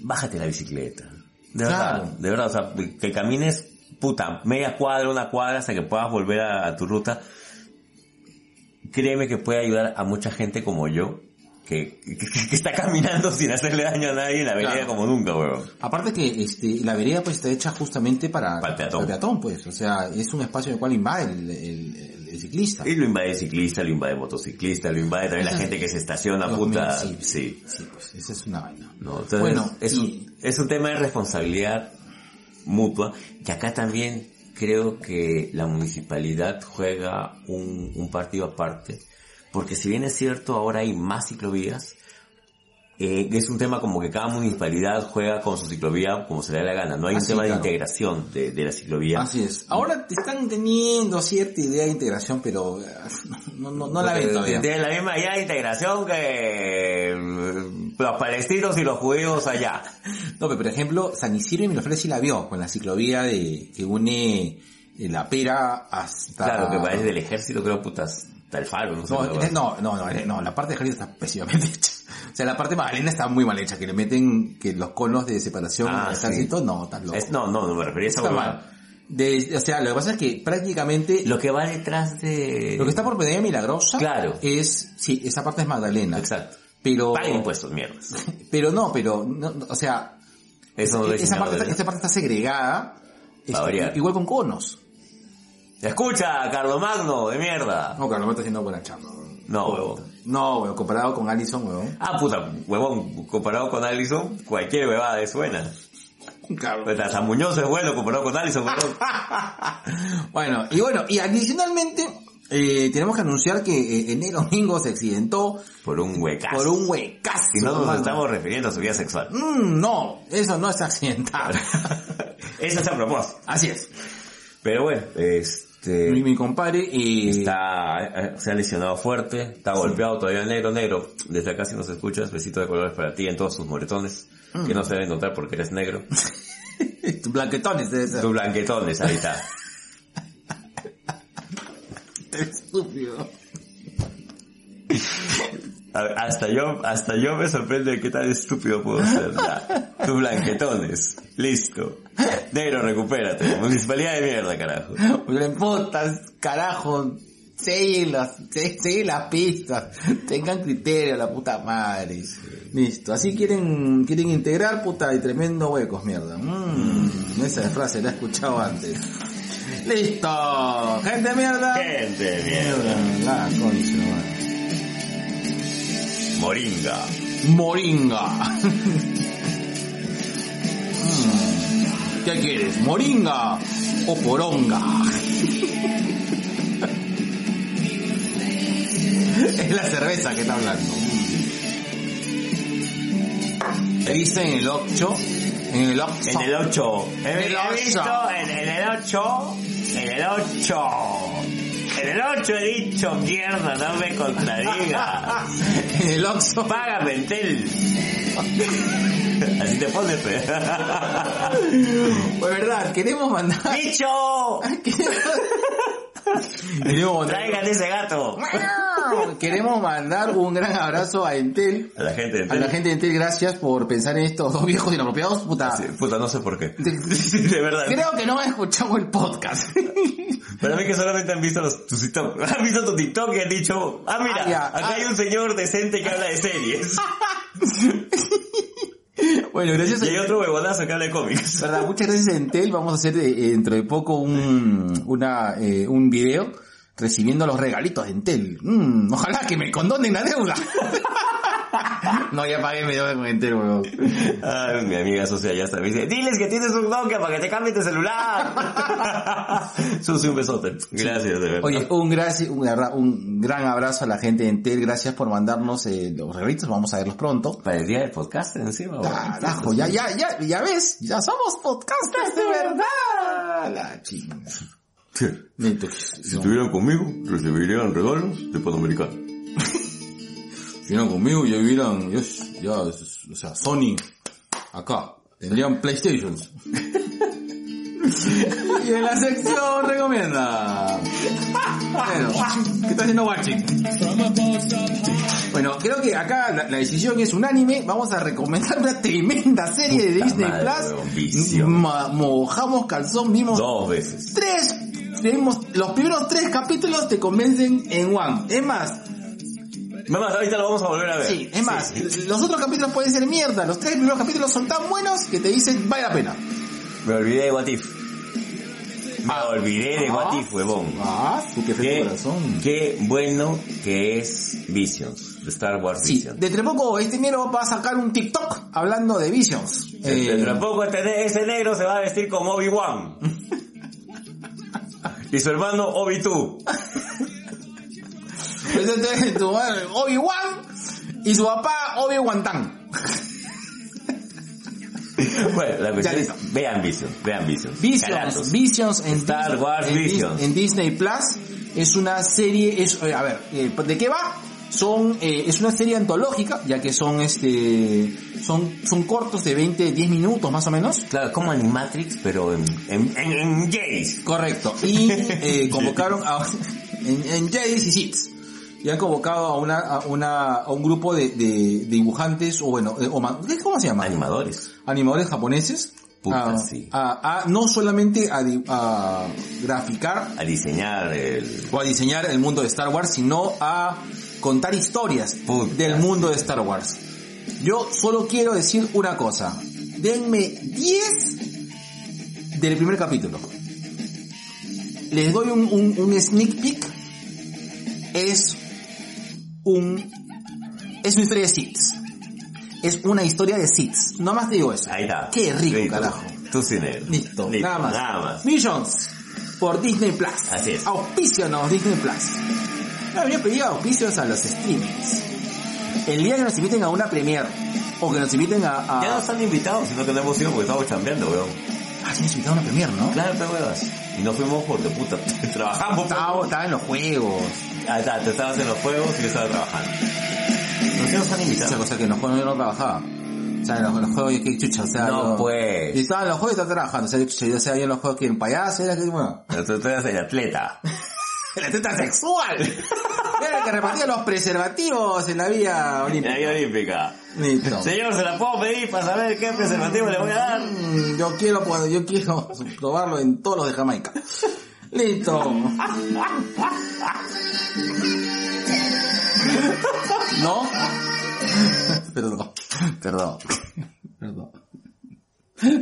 bájate la bicicleta. De verdad, Claro. de verdad, o sea, que camines, puta, media cuadra, una cuadra hasta que puedas volver a, a tu ruta. Créeme que puede ayudar a mucha gente como yo, que, que, que está caminando sin hacerle daño a nadie en la vereda Claro. como nunca, weón. Aparte que este, la vereda pues está hecha justamente para, Para el peatón. pues. O sea, es un espacio en el cual invade el, el- el- el ciclista. Y lo invade ciclista, lo invade motociclista, lo invade también la gente que se estaciona, puta. Sí. Sí, pues esa es una vaina. No, entonces, Bueno, es, y- un, es un tema de responsabilidad mutua y acá también creo que la municipalidad juega un, un partido aparte porque si bien es cierto ahora hay más ciclovías eh, es un tema como que cada municipalidad juega con su ciclovía como se le da la gana no hay Ah, un sí, tema claro. de integración de, de la ciclovía Así es. Ahora te están teniendo cierta idea de integración, pero no, no, no la ven todavía. Tiene la misma idea de integración que eh, los palestinos y los judíos allá. No, pero por ejemplo, San Isidro y Miraflores sí la vio, con la ciclovía de, que une eh, la pera hasta... Claro, que parece del ejército, creo, putas, hasta el faro, no sé. No, eh, no, no, no, eh, no, la parte de ejército está pésimamente hecha. O sea, la parte magdalena está muy mal hecha, que le meten que los conos de separación Ah, al sí. ejército, no, está loco. Es- no, no, no me refería a esa está mal. De- o sea, lo que pasa es que prácticamente Lo que va detrás de... lo que está por Pedreña Milagrosa Claro. es, sí, esa parte es Magdalena. Exacto. Pero, Paga impuestos, mierdas. pero no, pero, no, o sea, Eso no esa parte, está, esa parte está segregada, este, igual con conos. Escucha, Carlomagno, de mierda. No, Carlos, me está haciendo buena weón. No, huevón. No, weón, comparado con Allison, weón. Ah, puta, huevón, comparado con Allison, cualquier huevada es buena. Carlos. Hasta Muñoz es bueno comparado con Allison, huevón. Bueno, y bueno, y adicionalmente, eh, tenemos que anunciar que eh, enero domingo se accidentó Por un huecazo. por un huecazo. Y no nos estamos refiriendo a su vida sexual. Mm, no, eso no es accidental. Eso es a propósito. Así es. Pero bueno, este... Mi, mi compadre, eh, Está, eh, se ha lesionado fuerte, está golpeado todavía negro, negro. Desde acá si nos escuchas, besito de colores para ti en todos sus moretones, que no se deben notar porque eres negro. tu blanquetones debe ser. Tus blanquetones, ahí está. Estúpido. Hasta yo, hasta yo me sorprende de qué tan estúpido puedo ser. Ya. Tus blanquetones. Listo. Negro, recupérate. Municipalidad de mierda, carajo. Putas, carajo, seguen las, se- seguen las pistas, tengan criterio, la puta madre. Listo, así quieren, quieren integrar, puta, y tremendo huecos, mierda. Mm, esa frase la he escuchado antes. Listo, gente mierda. Gente de mierda. Mierda, la concha, madre. Moringa. Moringa. ¿Qué quieres? ¿Moringa o poronga? es la cerveza que está hablando. Dice en el 8, en el 8, En el 8. En el He visto ocho. en, en el 8. En el 8. En el 8 he dicho mierda, no me contradigas. en el Oxxo. Págame el tel. Así te pones. Pues verdad, queremos mandar... ¡Dicho! Traigan ese gato. Queremos mandar un gran abrazo a Entel, A la gente de a la gente de Entel, gracias por pensar en estos dos viejos inapropiados, puta. Sí, puta, no sé por qué. De- De verdad. Creo que no han escuchado el podcast. Para mí que solamente han visto los, tus TikTok. Han visto tu TikTok y han dicho, ah mira, Ah, ya, acá ah. hay un señor decente que habla de series. bueno, gracias y hay a... otro huevonazo habla de cómics. ¿Verdad? Muchas gracias a Entel. Vamos a hacer eh, dentro de poco un, una, eh, un video recibiendo los regalitos de Entel. Mm, ojalá que me condonen la deuda. no, ya pagué mi deuda con Entel, weón. Ah, mi amiga socia ya está. Me dice, diles que tienes un Nokia para que te cambien de celular. Susi, un besote. Gracias, de verdad. Oye, un, graci- un, gra- un gran abrazo a la gente de Entel. Gracias por mandarnos eh, los regalitos. Vamos a verlos pronto. para el día del podcast encima. weón. Carajo, ya, ya, ya, ya ves, ya somos podcasters de verdad. La chinga. Si estuvieran conmigo, recibirían regalos de Panamericano. Si vieran conmigo ya vieran, ya, ya, o sea, Sony, acá, tendrían Playstations. y en la sección recomienda. Bueno, ¿qué está haciendo Watching? Bueno, creo que acá la, la decisión es unánime. Vamos a recomendar una tremenda serie de Disney madre, Plus. mojamos calzón, vimos Dos veces. tres. Vimos, los primeros tres capítulos te convencen en One. Es más, Mamá, ahorita lo vamos a volver a ver. Sí, es más, los otros capítulos pueden ser mierda. Los tres primeros capítulos son tan buenos que te dicen vale la pena. Me olvidé de What If. Me olvidé de What If, huevón. Ah, que Qué, corazón. qué bueno que es Visions, de Star Wars Sí, Visions. de entre poco este negro va a sacar un TikTok hablando de Visions. Eh, de poco este- ese negro se va a vestir como Obi-Wan. y su hermano Obi-Two. Presente tu madre, Obi-Wan y su papá Obi-Wan Tan. Bueno, la cuestión es, vean Visions, vean Visions. Visions. Visions en Star Wars en Visions. en Disney Plus es una serie, es, eh, a ver, eh, ¿de qué va? Son, eh, es una serie antológica, ya que son este, son, son cortos de 20, 10 minutos más o menos. Claro, como Animatrix, pero en, en, en, en Jace. Correcto. Y eh, convocaron a, en, en Jadis y Sith. Y han convocado a una, a una, a un grupo de, de dibujantes, o bueno, eh, o ¿cómo se llama? Animadores. Animadores japoneses. Puta, a, sí. a- a no solamente a, a graficar A diseñar el... o a diseñar el mundo de Star Wars, sino a contar historias Puta. del mundo de Star Wars. Yo solo quiero decir una cosa. Denme 10 del primer capítulo. Les doy un, un, un sneak peek. Es un... Es una historia de Sith. Es una historia de Sith. No más te digo eso. Ahí está. Qué rico, Listo. carajo. Tú sin él. Listo, nada más. Nada más. Visions por Disney Plus. Así es. Auspícianos Disney Plus. No pedido auspicios a los streamings. El día que nos inviten a una premiere o que nos inviten a... a... Ya no están invitados, sino que no hemos ido porque estamos chambeando, weón. Ah, sí, nos invitaron a una premiere, ¿no? Claro, pero huevas. Y no fuimos porque puta, trabajamos. Estaba, estaba en los juegos. Ah, está, tú estabas en los juegos y yo estaba trabajando. ¿Por qué no están Esa invitados? cosa que en los juegos yo no trabajaba. O sea, en los, en los juegos, qué chucha, o sea... No, yo- pues. Y estaba en los juegos y estaba trabajando. O sea, chucha, ya sea, yo en los juegos que en payaso, era que, bueno... Pero tú, tú eras el atleta. La teta sexual. Era el que repartía los preservativos en la vía En olímpica. la Vía Olímpica. Listo. Señor, ¿se la puedo pedir para saber qué preservativo le voy a dar? Mm, Yo quiero, yo quiero probarlo en todos los de Jamaica. Listo. ¿No? Perdón. Perdón. Perdón.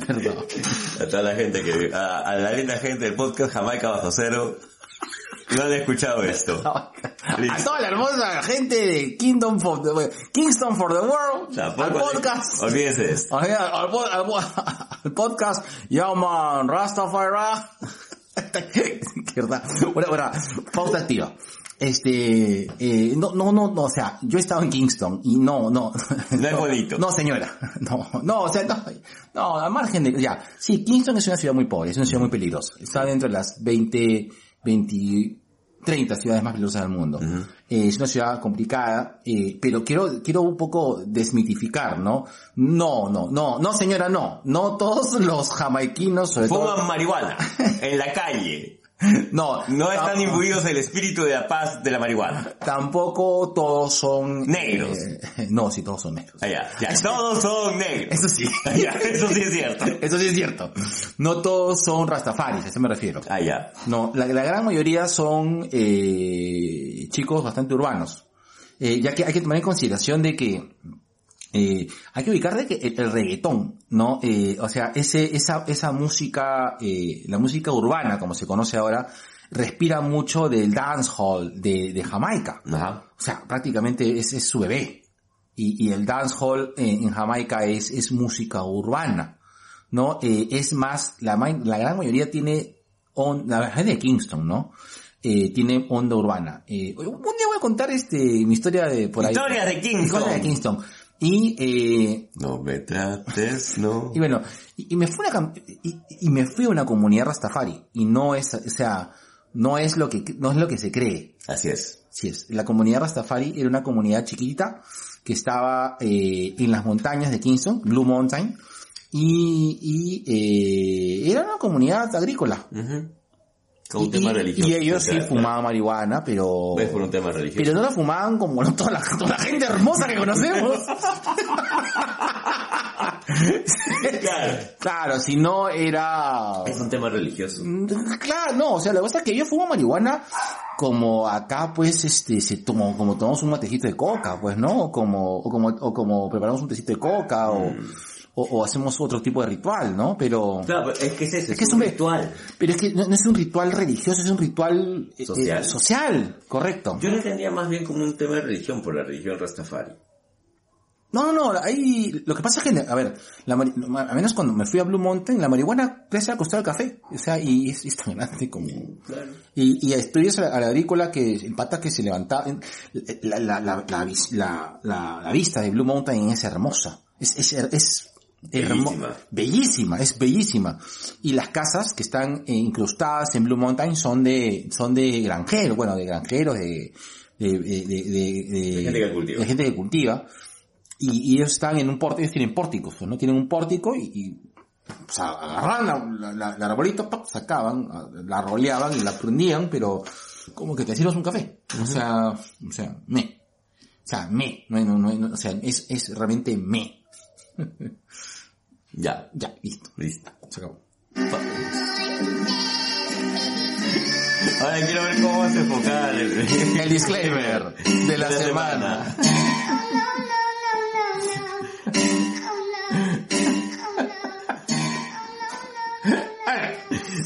Perdón. A toda la gente que, a, a la linda gente del podcast Jamaica Bajo Cero, no han escuchado esto. A toda la hermosa gente de Kingdom for the, Kingston for the World, al Tampoco- podcast. Olvídese de esto. Al, al, al al podcast llaman Rastafari. Qué verdad. Bueno, bueno, pausa activa. Este, eh, no, no, no, no, o sea, yo he estado en Kingston y no, no. No es bonito. No, señora. No, no, o sea, no, no, a margen de, ya. Sí, Kingston es una ciudad muy pobre, es una ciudad muy peligrosa. Está dentro de las 20, 20, 30 ciudades más peligrosas del mundo. Eh, es una ciudad complicada, eh, pero quiero, quiero un poco desmitificar, ¿no? No, no, no, no señora, no. No todos los jamaiquinos, sobre todo. Fuman marihuana en la calle. No, No están imbuidos del espíritu de la paz de la marihuana. Tampoco todos son... Negros. eh, no, sí, todos son negros. Ah, ya. Todos son negros. Eso sí. Ah, ya, eso sí es cierto. Eso sí es cierto. No todos son rastafaris, a eso me refiero. Ah, ya. No, la, la gran mayoría son eh, chicos bastante urbanos. Eh, ya que hay que tomar en consideración de que eh, hay que ubicar de que el, el reggaetón, ¿no? Eh, o sea, ese, esa, esa música, eh, la música urbana, como se conoce ahora, respira mucho del dancehall de, de Jamaica. Ajá. O sea, prácticamente es, es su bebé. Y, y el dancehall en, en Jamaica es, es música urbana, ¿no? Es más, la, la gran mayoría tiene, on, la gente de Kingston, ¿no? Eh, tiene onda urbana. Eh, un día voy a contar este, mi historia de por ahí. Historias de Kingston. Historia de Kingston. Y, eh, No me trates, no. y bueno, y, y me fui a una, y, y me fui a una comunidad Rastafari. Y no es, o sea, no es lo que, no es lo que se cree. Así es. Así es. La comunidad Rastafari era una comunidad chiquita que estaba eh, en las montañas de Kingston, Blue Mountain, y, y eh, era una comunidad agrícola. Con un Y, tema religioso. y ellos sí Claro, fumaban marihuana, pero... Es por un tema religioso. Pero no la fumaban como toda la, toda la gente hermosa que conocemos. Claro. claro, si no era... Es un tema religioso. Mm, Claro, no, o sea, la cosa es que ellos fuman marihuana como acá, pues, este, se tomó, como tomamos un matecito de coca, pues, ¿no? O como, o como, o como preparamos un tecito de coca, o, o, o hacemos otro tipo de ritual, ¿no? Pero, Claro, pero es que es eso, Es que es un ritual. pero es que no, no es un ritual religioso, es un ritual eh, Social. eh, social, correcto. Yo lo entendía más bien como un tema de religión por la religión Rastafari. No, no, no, ahí, lo que pasa es que, a ver, la a menos cuando me fui a Blue Mountain, la marihuana crece al costado del café, o sea, y es, es tan grande como... Y, y estudias a la, a la agrícola que, el pata que se levantaba, la, la, la, la, vis- la, la- la vista de Blue Mountain es hermosa, es, es, es Bellísima. bellísima, es bellísima. Y las casas que están incrustadas en Blue Mountain son de, son de granjeros, bueno, de granjeros, de, de, gente que cultiva. de gente que cultiva. Y, y ellos están en un pórtico, ellos tienen pórticos, ¿no? Tienen un pórtico y, y o sea, agarraban la, la, arbolito, ¡pap! sacaban, la roleaban y la prendían, pero como que te sirvas un café. O sea, o sea, me. O sea, me. No, no, no, no, o sea, es, es realmente me. Ya, Ya, listo. listo. Se acabó. Ahora quiero ver cómo vas a enfocar el, El disclaimer de la, De la semana.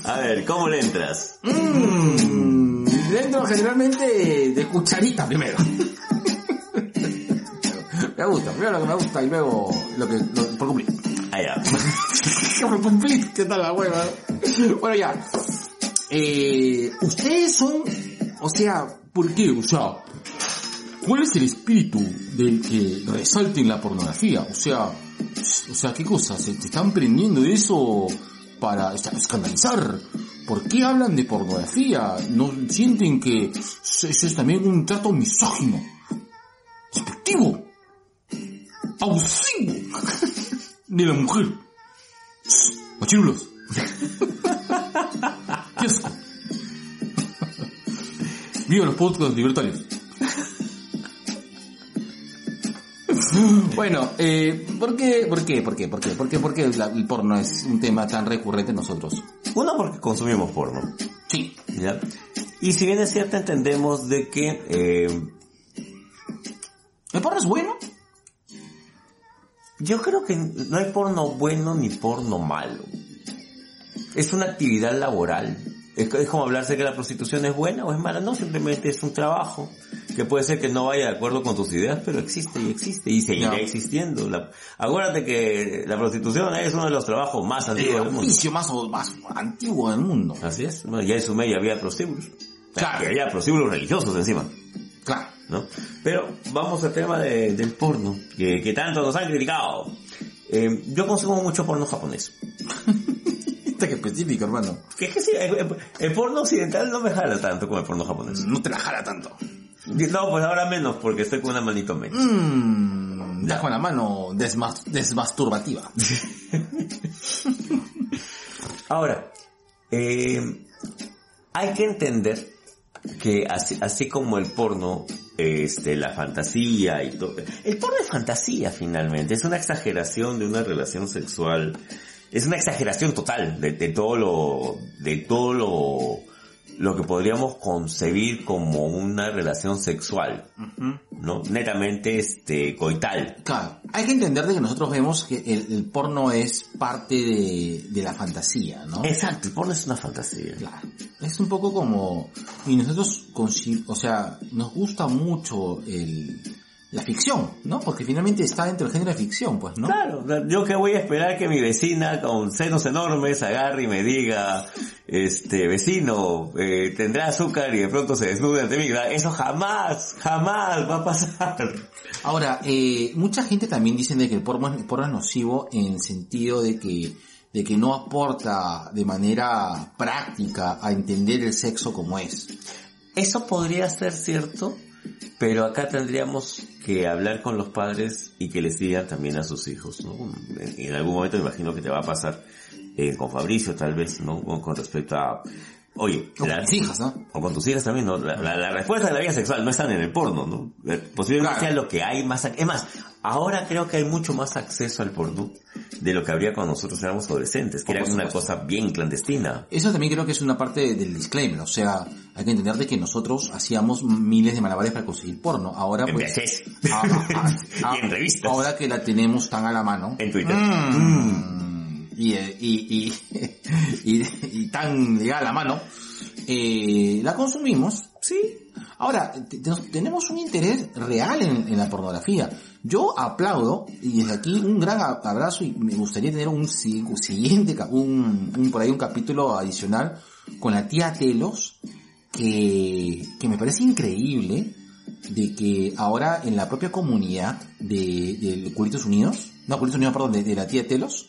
A ver, ¿cómo le entras? Mm, dentro generalmente de cucharita primero. me gusta, primero lo que me gusta y luego lo que, lo, por cumplir. Por cumplir, ¿qué tal la hueva? Bueno, ya. Eh, ustedes son, o sea, ¿por qué? O sea, ¿cuál es el espíritu del que resalten la pornografía? O sea, o sea, ¿qué cosa? ¿Se están prendiendo de eso para escandalizar? ¿Por qué hablan de pornografía? ¿No sienten que eso es también un trato misógino? Despectivo. Abusivo. De la mujer. Machirulos. Qué asco. Viva los podcasts libertarios. Bueno, eh, ¿por qué? ¿Por qué? ¿Por qué? ¿Por qué? ¿Por qué? ¿Por qué la- el porno es un tema tan recurrente en nosotros? Uno porque consumimos porno. Sí. ¿ya? Y si bien es cierto, entendemos de que eh, ¿El porno es bueno? Yo creo que no hay porno bueno ni porno malo. Es una actividad laboral. Es, es como hablarse que la prostitución es buena o es mala. No, simplemente es un trabajo que puede ser que no vaya de acuerdo con tus ideas, pero existe y existe y seguirá existiendo. La- acuérdate que la prostitución es uno de los trabajos más antiguos El del mundo. oficio más, más antiguo del mundo. Así es. Bueno, ya en su medio había prostíbulos. Claro. Y había prostíbulos religiosos encima. Claro. ¿no? Pero vamos al tema de- del porno, que, que tanto nos han criticado. Eh, yo consumo mucho porno japonés. Está que específico, hermano. Que es que sí, el, el- el porno occidental no me jala tanto como el porno japonés. No te la jala tanto. No, pues ahora menos, porque estoy con una manito menos. Mmm, ya con la mano desmas- desmasturbativa. Ahora, eh, hay que entender que así, así como el porno, este, la fantasía y todo, el porno es fantasía finalmente, es una exageración de una relación sexual, es una exageración total de, de todo lo, de todo lo, lo que podríamos concebir como una relación sexual, ¿no? Netamente, este, coital. Claro, hay que entender de que nosotros vemos que el, el porno es parte de, de la fantasía, ¿no? Exacto, el porno es una fantasía. Claro. Es un poco como... Y nosotros, consi- o sea, nos gusta mucho el, la ficción, ¿no? Porque finalmente está dentro del género de ficción, pues, ¿no? Claro, yo que voy a esperar que mi vecina con senos enormes agarre y me diga, este, vecino, eh, tendrá azúcar y de pronto se desnude ante mí. Eso jamás, jamás va a pasar. Ahora, eh, mucha gente también dice de que el porno, es- el porno es nocivo en el sentido de que, de que no aporta de manera práctica a entender el sexo como es. Eso podría ser cierto, pero acá tendríamos que hablar con los padres y que les digan también a sus hijos, ¿no? En, en algún momento me imagino que te va a pasar eh, con Fabricio tal vez, ¿no? Con, respecto a, oye, O con las hijas, ¿no? o con tus hijas también, ¿no? La, la- la respuesta de la vida sexual no están en el porno, ¿no? Eh, Posiblemente Claro. sea lo que hay más... Es más, Ahora creo que hay mucho más acceso al porno de lo que habría cuando nosotros éramos adolescentes, que era una cosa bien clandestina. Eso también creo que es una parte del disclaimer, o sea, hay que entender de que nosotros hacíamos miles de malabares para conseguir porno. Ahora En pues... VHS. ah, ah, ah, y en revistas. Ahora que la tenemos tan a la mano. En Twitter. Mm, y, y, y, y, tan llegada a la mano, eh, la consumimos, sí. Ahora, te- te- tenemos un interés real en, en la pornografía. Yo aplaudo, y desde aquí un gran a- abrazo, y me gustaría tener un si- siguiente, un, un- por ahí un capítulo adicional con la tía Telos, que, que me parece increíble de que ahora en la propia comunidad de, de Culitos Unidos, no, Culitos Unidos, perdón, de, de la tía Telos,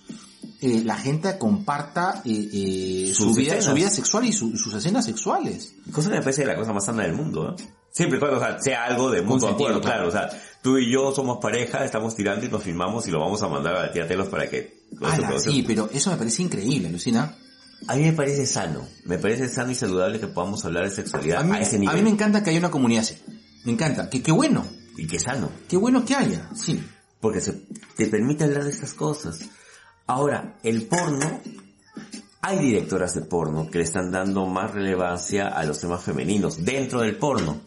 eh, la gente comparta eh, eh, su, vida, escenas. su vida sexual y su- sus escenas sexuales. Cosa que me parece la cosa más sana del mundo, ¿no? Siempre cuando o sea, sea algo de Consentido, acuerdo, claro. claro. O sea, tú y yo somos pareja, estamos tirando y nos filmamos y lo vamos a mandar a la tía Telos para que... Ala, sí, pero eso me parece increíble, Lucina. A mí me parece sano, me parece sano y saludable que podamos hablar de sexualidad A a, mí, ese a nivel. mí me encanta que haya una comunidad así. Me encanta. Que qué bueno. Y que sano, Qué bueno que haya. Sí. porque se, te permite hablar de estas cosas. Ahora, el porno, hay directoras de porno que le están dando más relevancia a los temas femeninos dentro del porno.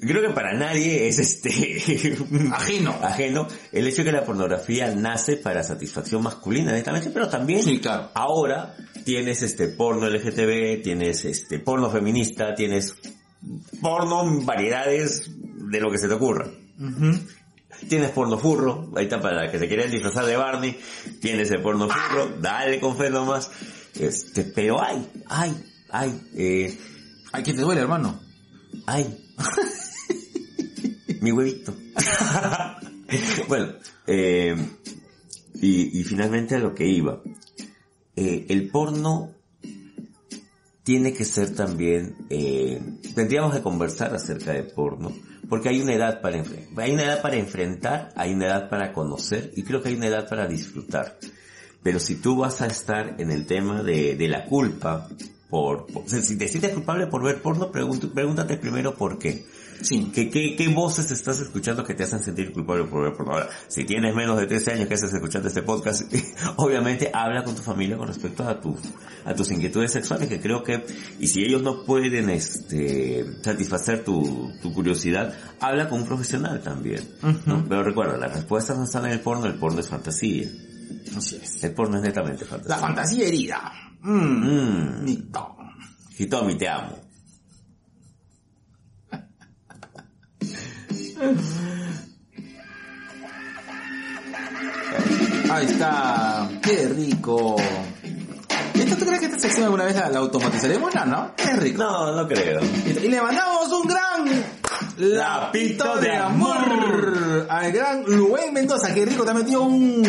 Creo que para nadie es este Ajeno. ajeno el hecho de que la pornografía nace para satisfacción masculina netamente, pero también Sí, claro. ahora tienes este porno LGTB, tienes este porno feminista, tienes porno variedades de lo que se te ocurra. Tienes porno furro, ahí está para que se quieren disfrazar de Barney, tienes el porno furro, dale con fe nomás. Este, pero hay, hay, hay, eh, Ay, que te duele, hermano. Ay. Mi huevito. bueno, eh, y, y finalmente a lo que iba. Eh, el porno tiene que ser también, eh, tendríamos que conversar acerca de porno, porque hay una edad para hay una edad para enfrentar, hay una edad para conocer, y creo que hay una edad para disfrutar. Pero si tú vas a estar en el tema de, de la culpa, por, por- si te sientes culpable por ver porno, pregúntate primero por qué. Sí. ¿Qué, qué, qué voces estás escuchando que te hacen sentir culpable por ver porno? Ahora, si tienes menos de 13 años que estás escuchando este podcast, obviamente habla con tu familia con respecto a tus, a tus inquietudes sexuales, que creo que, y si ellos no pueden, este, satisfacer tu, tu curiosidad, habla con un profesional también, ¿no? Pero recuerda, las respuestas no están en el porno, el porno es fantasía. Así es. El porno es netamente La fantasía. fantasía herida. Mm. Mmm, Nito. Hitomi, te amo. Ahí está. Qué rico. ¿Esto tú crees que esta sección alguna vez la, la automatizaremos? No, ¿no? Qué rico. No, no creo. Y le mandamos un gran lapito de amor al gran Luen Mendoza. Qué rico, te ha metido un,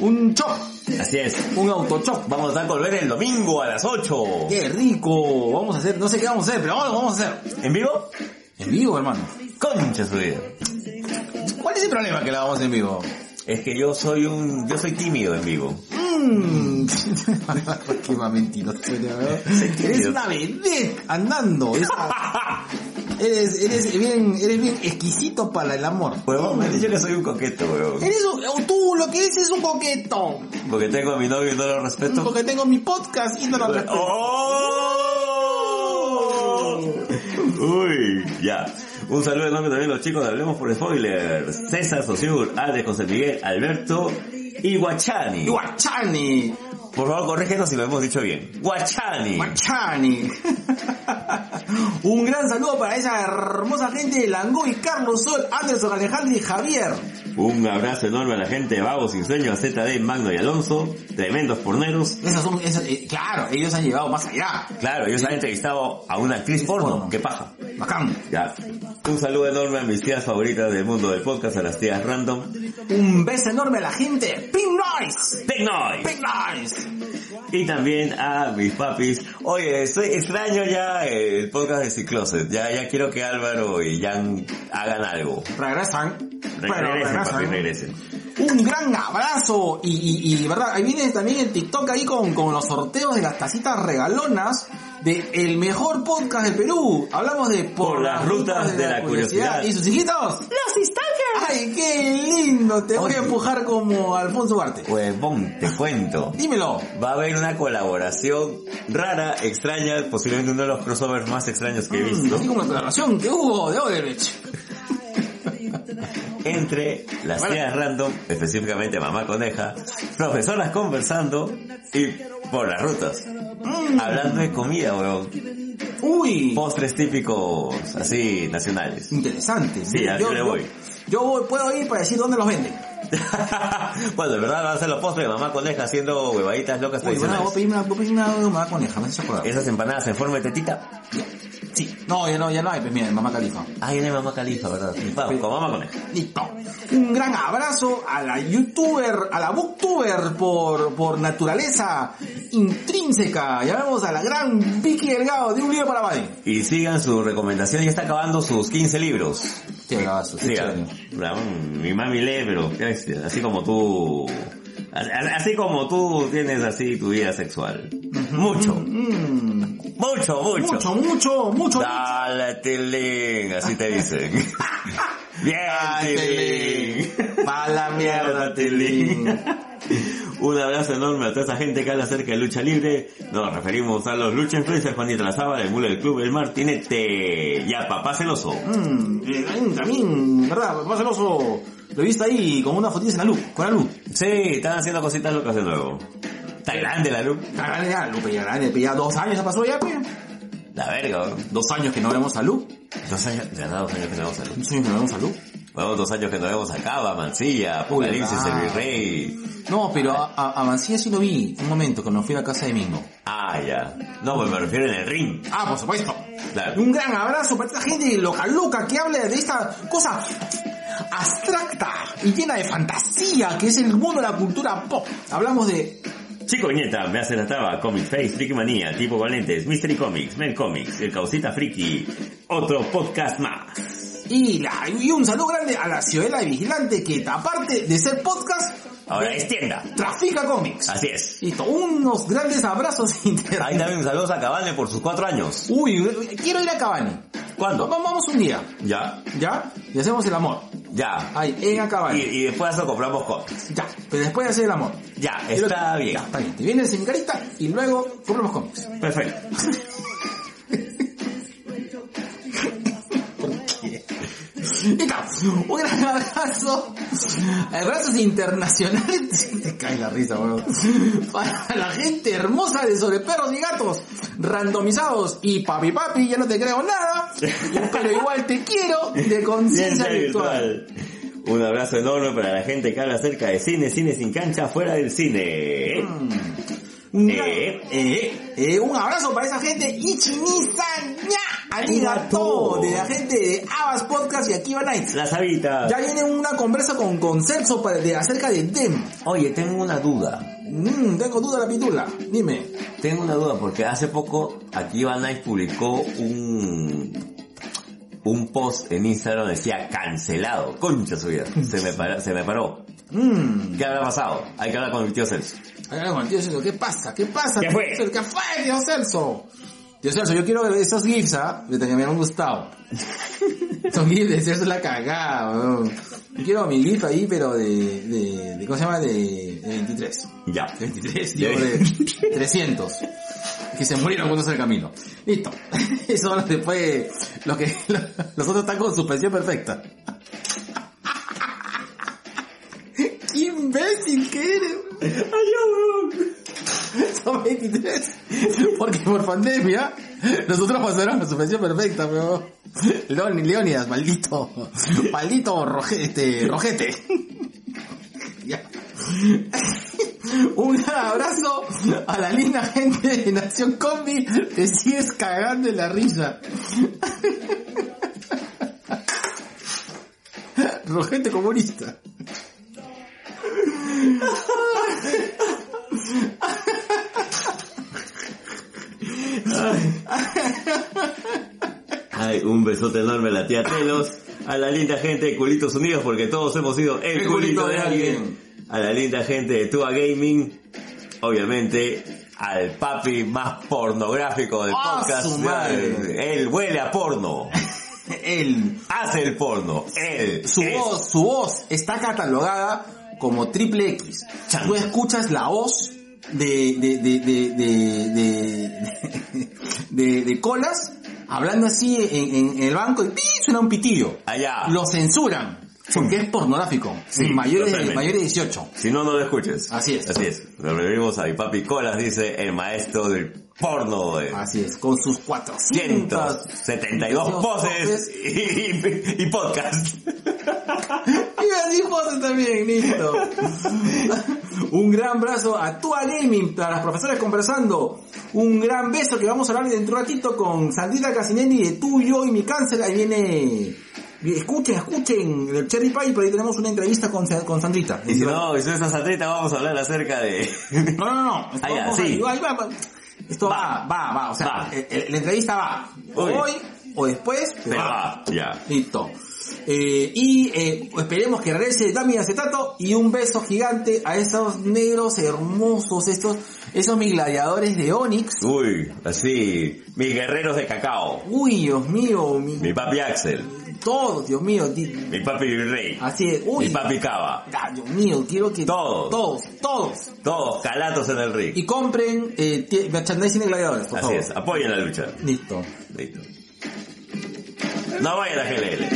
un chop, Así es. un autochop. Vamos a estar volver el domingo a las 8. Qué rico. Vamos a hacer, no sé qué vamos a hacer, pero vamos, vamos a hacer. ¿En vivo? En vivo, hermano. Concha su vida. ¿Cuál es el problema que la vamos en vivo? Es que yo soy un, yo soy tímido en vivo. Qué más mentiroso eres, Eres una vedette andando. Eres, eres, eres bien, eres bien exquisito para el amor. Huevón, me dicho que soy un coqueto, huevón. Eres un, tú lo que eres es un coqueto. Porque tengo a mi novio y no lo respeto. Porque tengo mi podcast y no lo respeto. ¡Oh! Uy, ya. Un saludo enorme también a los chicos de Hablemos por Spoiler. César Sosur, Alex José Miguel, Alberto y Guachani. Por favor, corrígenos si lo hemos dicho bien. Guachani. Guachani. Un gran saludo para esa hermosa gente de Langoy, Carlos Sol, Anderson, Alejandro y Javier. Un abrazo enorme a la gente de Vago Sin Sueño, ZD, Magno y Alonso, tremendos porneros. Esas son, esas, eh, claro, ellos han llegado más allá. Claro, ellos han entrevistado a una actriz porno. ¡Qué paja! Bacán. Ya. Un saludo enorme a mis tías favoritas del mundo del podcast, a las tías random. Un beso enorme a la gente. Pink Noise. Tecnoy. Pink Noise. Y también a mis papis. Oye, estoy extraño ya el podcast de Cicloset. Ya, ya quiero que Álvaro y Jan hagan algo. Regresan. Re- Bueno, regresen, papi, regresan. regresen. Un gran abrazo y, y, y verdad, ahí viene también el TikTok ahí con, con los sorteos de las tacitas regalonas de el mejor podcast del Perú. Hablamos de Por las rutas de la curiosidad. y sus hijitos. ¡Los Stalkers! ¡Ay, qué lindo! Te voy a empujar como Alfonso Ugarte. Huevón, te cuento. Dímelo. Va a haber una colaboración rara, extraña, posiblemente uno de los crossovers más extraños que he visto. Así como la colaboración que hubo de Odebrecht. entre las tías random, específicamente mamá coneja, profesoras conversando y por las rutas. Hablando de comida, weón. Uy, Postres típicos, así, nacionales. interesante. Sí, ya, yo le voy. Yo voy, puedo ir para decir dónde los venden. bueno, de verdad van a ser los postres de mamá coneja haciendo huevaditas locas Uy, bueno, voy a pedirme una, voy a pedirme una mamá coneja, me hace acordar. Esas empanadas en forma de tetita. Sí. No, ya no, ya no hay, pues mira, mamá califa. Ah, ya no hay mamá califa, ¿verdad? Vamos, con mamá coneja. Listo. Un gran abrazo a la youtuber, a la booktuber por, por naturaleza intrínseca. Llamemos a la gran Vicky Delgado de un libro para Biden. Y sigan su recomendación, ya está acabando sus 15 libros. Qué Sigan. chévere. La- Mi mami lee, pero así como tú... Así como tú tienes así tu vida sexual. Mucho. Mm, Mucho, mucho. mucho, mucho, mucho. Dale, Tilín, así te dicen. Bien, Ay, Tilín. Tilín. Pa' la mierda, Tilín. Un abrazo enorme a toda esa gente que habla acerca de lucha libre. Nos referimos a los lucha influencers, Juanita Lazaba, el mule del club, el Martinete. Ya, papá celoso. Mm, también, ¿verdad? Más celoso. Lo he visto ahí con una fotilla en la luz, con la luz. Sí, están haciendo cositas locas de nuevo. Está grande la luz. Está grande ya, Lupe, ya grande, ya dos años ya pasó ya, pues. La verga. Dos años que no vemos a Lu. Dos años, de verdad, dos años que no vemos a luz. Dos años que no vemos a Lu. Bueno, dos años que no vemos a Cava, Mancilla, Apocalipsis, el ah. virrey. No, pero a, a, a Mancilla sí lo vi un momento cuando fui a la casa de Mingo. Ah, ya. No, pues me refiero en el ring. Ah, por supuesto. Claro. Un gran abrazo para esta gente loca loca que habla de esta cosa abstracta y llena de fantasía que es el mundo de la cultura pop. Hablamos de Chico Viñeta, me hace la Comic Face, Friki Manía, Tipo con lentes, Mystery Comics, Men Comics, El Causita Friki, otro podcast más. Y, la, y un saludo grande a la Ciudadela de Vigilante que aparte de ser podcast Ahora es tienda. trafica cómics. Así es. Listo, unos grandes abrazos Ahí también saludos a Cabane por sus cuatro años. Uy, quiero ir a Cabani. ¿Cuándo? Vamos, vamos un día, Ya, ¿ya? Y hacemos el amor. ya. Ahí, en Y, Acabani. y después eso compramos cómics. Ya, pero después de hacer el amor. Ya, Y está bien. Ya, está bien. Te vienes en mi carita y luego compramos cómics. Perfecto. Un gran abrazo. Abrazos internacionales. Te cae la risa, weón. Para la gente hermosa de sobre perros y gatos. Randomizados. Y papi papi, ya no te creo nada. Pero igual te quiero de conciencia Ciencia virtual. Un abrazo enorme para la gente que habla acerca de cine, cine sin cancha, fuera del cine. Gran- Eh. eh, eh, un abrazo para esa gente. Ichinisaña. Arigato. De la gente de Abas Podcast y Akiba Nights. La Sabita. Ya viene una conversa con, con Celso para, de, acerca de Dem. Oye, tengo una duda. Mm, tengo duda la pitula. Dime. Tengo una duda porque hace poco aquí Nice publicó un un post en Instagram donde decía cancelado. Concha su vida. Se me paró. Se me paró. Mmm. ¿Qué habrá pasado? Hay que hablar con mi tío Celso. Tío Celso. ¿Qué pasa? ¿Qué pasa? ¿Qué tío fue? Celso? ¿Qué fue, tío Celso? Tío Celso, yo quiero ver esos gifs, ¿ah? De que me han gustado. Son gifs de Celso la cagada, weón. Yo quiero mi gif ahí, pero de, de, de ¿cómo se llama? De, de 23. Ya. 23, digo, de 300. Que se murieron cuando en el camino. Listo. Eso después, lo que, los otros están con suspensión perfecta. ¡Qué imbécil que eres! Son 23. Porque por pandemia, nosotros pasaron la suspensión perfecta, pero... Leon, Leonidas, maldito. Maldito roje, rojete. Ya. Un gran abrazo a la linda gente de Nación Combi. Te sigues cagando en la risa. Rojete comunista. Ay, un besote enorme a la tía Telos, a la linda gente de Culitos Unidos, porque todos hemos sido el, El culito, de alguien, a la linda gente de Tua Gaming, obviamente al papi más pornográfico del ¡Ah, podcast, él huele a porno. Él, Hace el porno. Él. su es- voz, su voz está catalogada como triple X. Tú escuchas la voz de, de, de, de, de, de, colas hablando así en, en- en el banco y ¡pi! suena un pitillo. Allá. Lo censuran porque es pornográfico. Sí, mayores, de, mayores de 18. Si no, no lo escuches. Así es. Así es. Nos referimos a mi papi Colas, dice el maestro del porno de Así es, con sus 400 172 poses y, y, y podcast. Y así poses también, listo. Un gran abrazo a Tua Gaming, a las profesoras conversando. Un gran beso que vamos a hablar dentro de un ratito con Sandrita Casinelli de tú, yo y mi cáncer. Ahí viene... Escuchen, escuchen el Cherry Pie, por ahí tenemos una entrevista con, con Sandrita. Y si no, y si no estás atleta, vamos a hablar acerca de... No, no, no. Ah, vamos sí. a- ahí va. Esto va, va, va. O sea, Va. eh, eh, la entrevista va. Uy. Hoy o después, Pero va, ya. Listo. Eh, y eh, esperemos que regrese Dami Acetato y un beso gigante a esos negros hermosos, estos, esos mis gladiadores de Onix. Uy, así, mis guerreros de cacao. Uy, Dios mío, mi- Mi papi Axel. Todos, Dios mío, Mi papi Rey. así es, uy, Mi papi Cava. ah, Dios mío, quiero que Todos. todos, todos, Todos calatos en el ring. y compren eh, merchandising de gladiadores, por Así favor. es, apoyen la lucha. Listo. Listo. No vayan a GLL.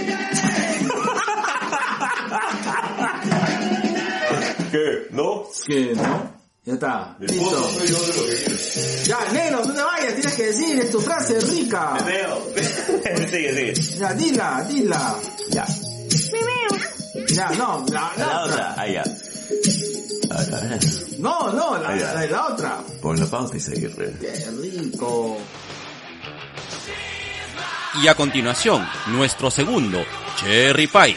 ¿Qué? ¿No? Que no. Ya está. Listo. Ya, negro, no te vayas, tienes que decir, es tu frase rica. Veo. sigue, sigue. Ya, dila, dila. Ya. Ya, no, la, la La otra. otra, ahí ya. A ver, a ver. No, no, la, la, la otra. Pon la pausa y seguir. re. Qué rico. Y a continuación, nuestro segundo, Cherry Pie.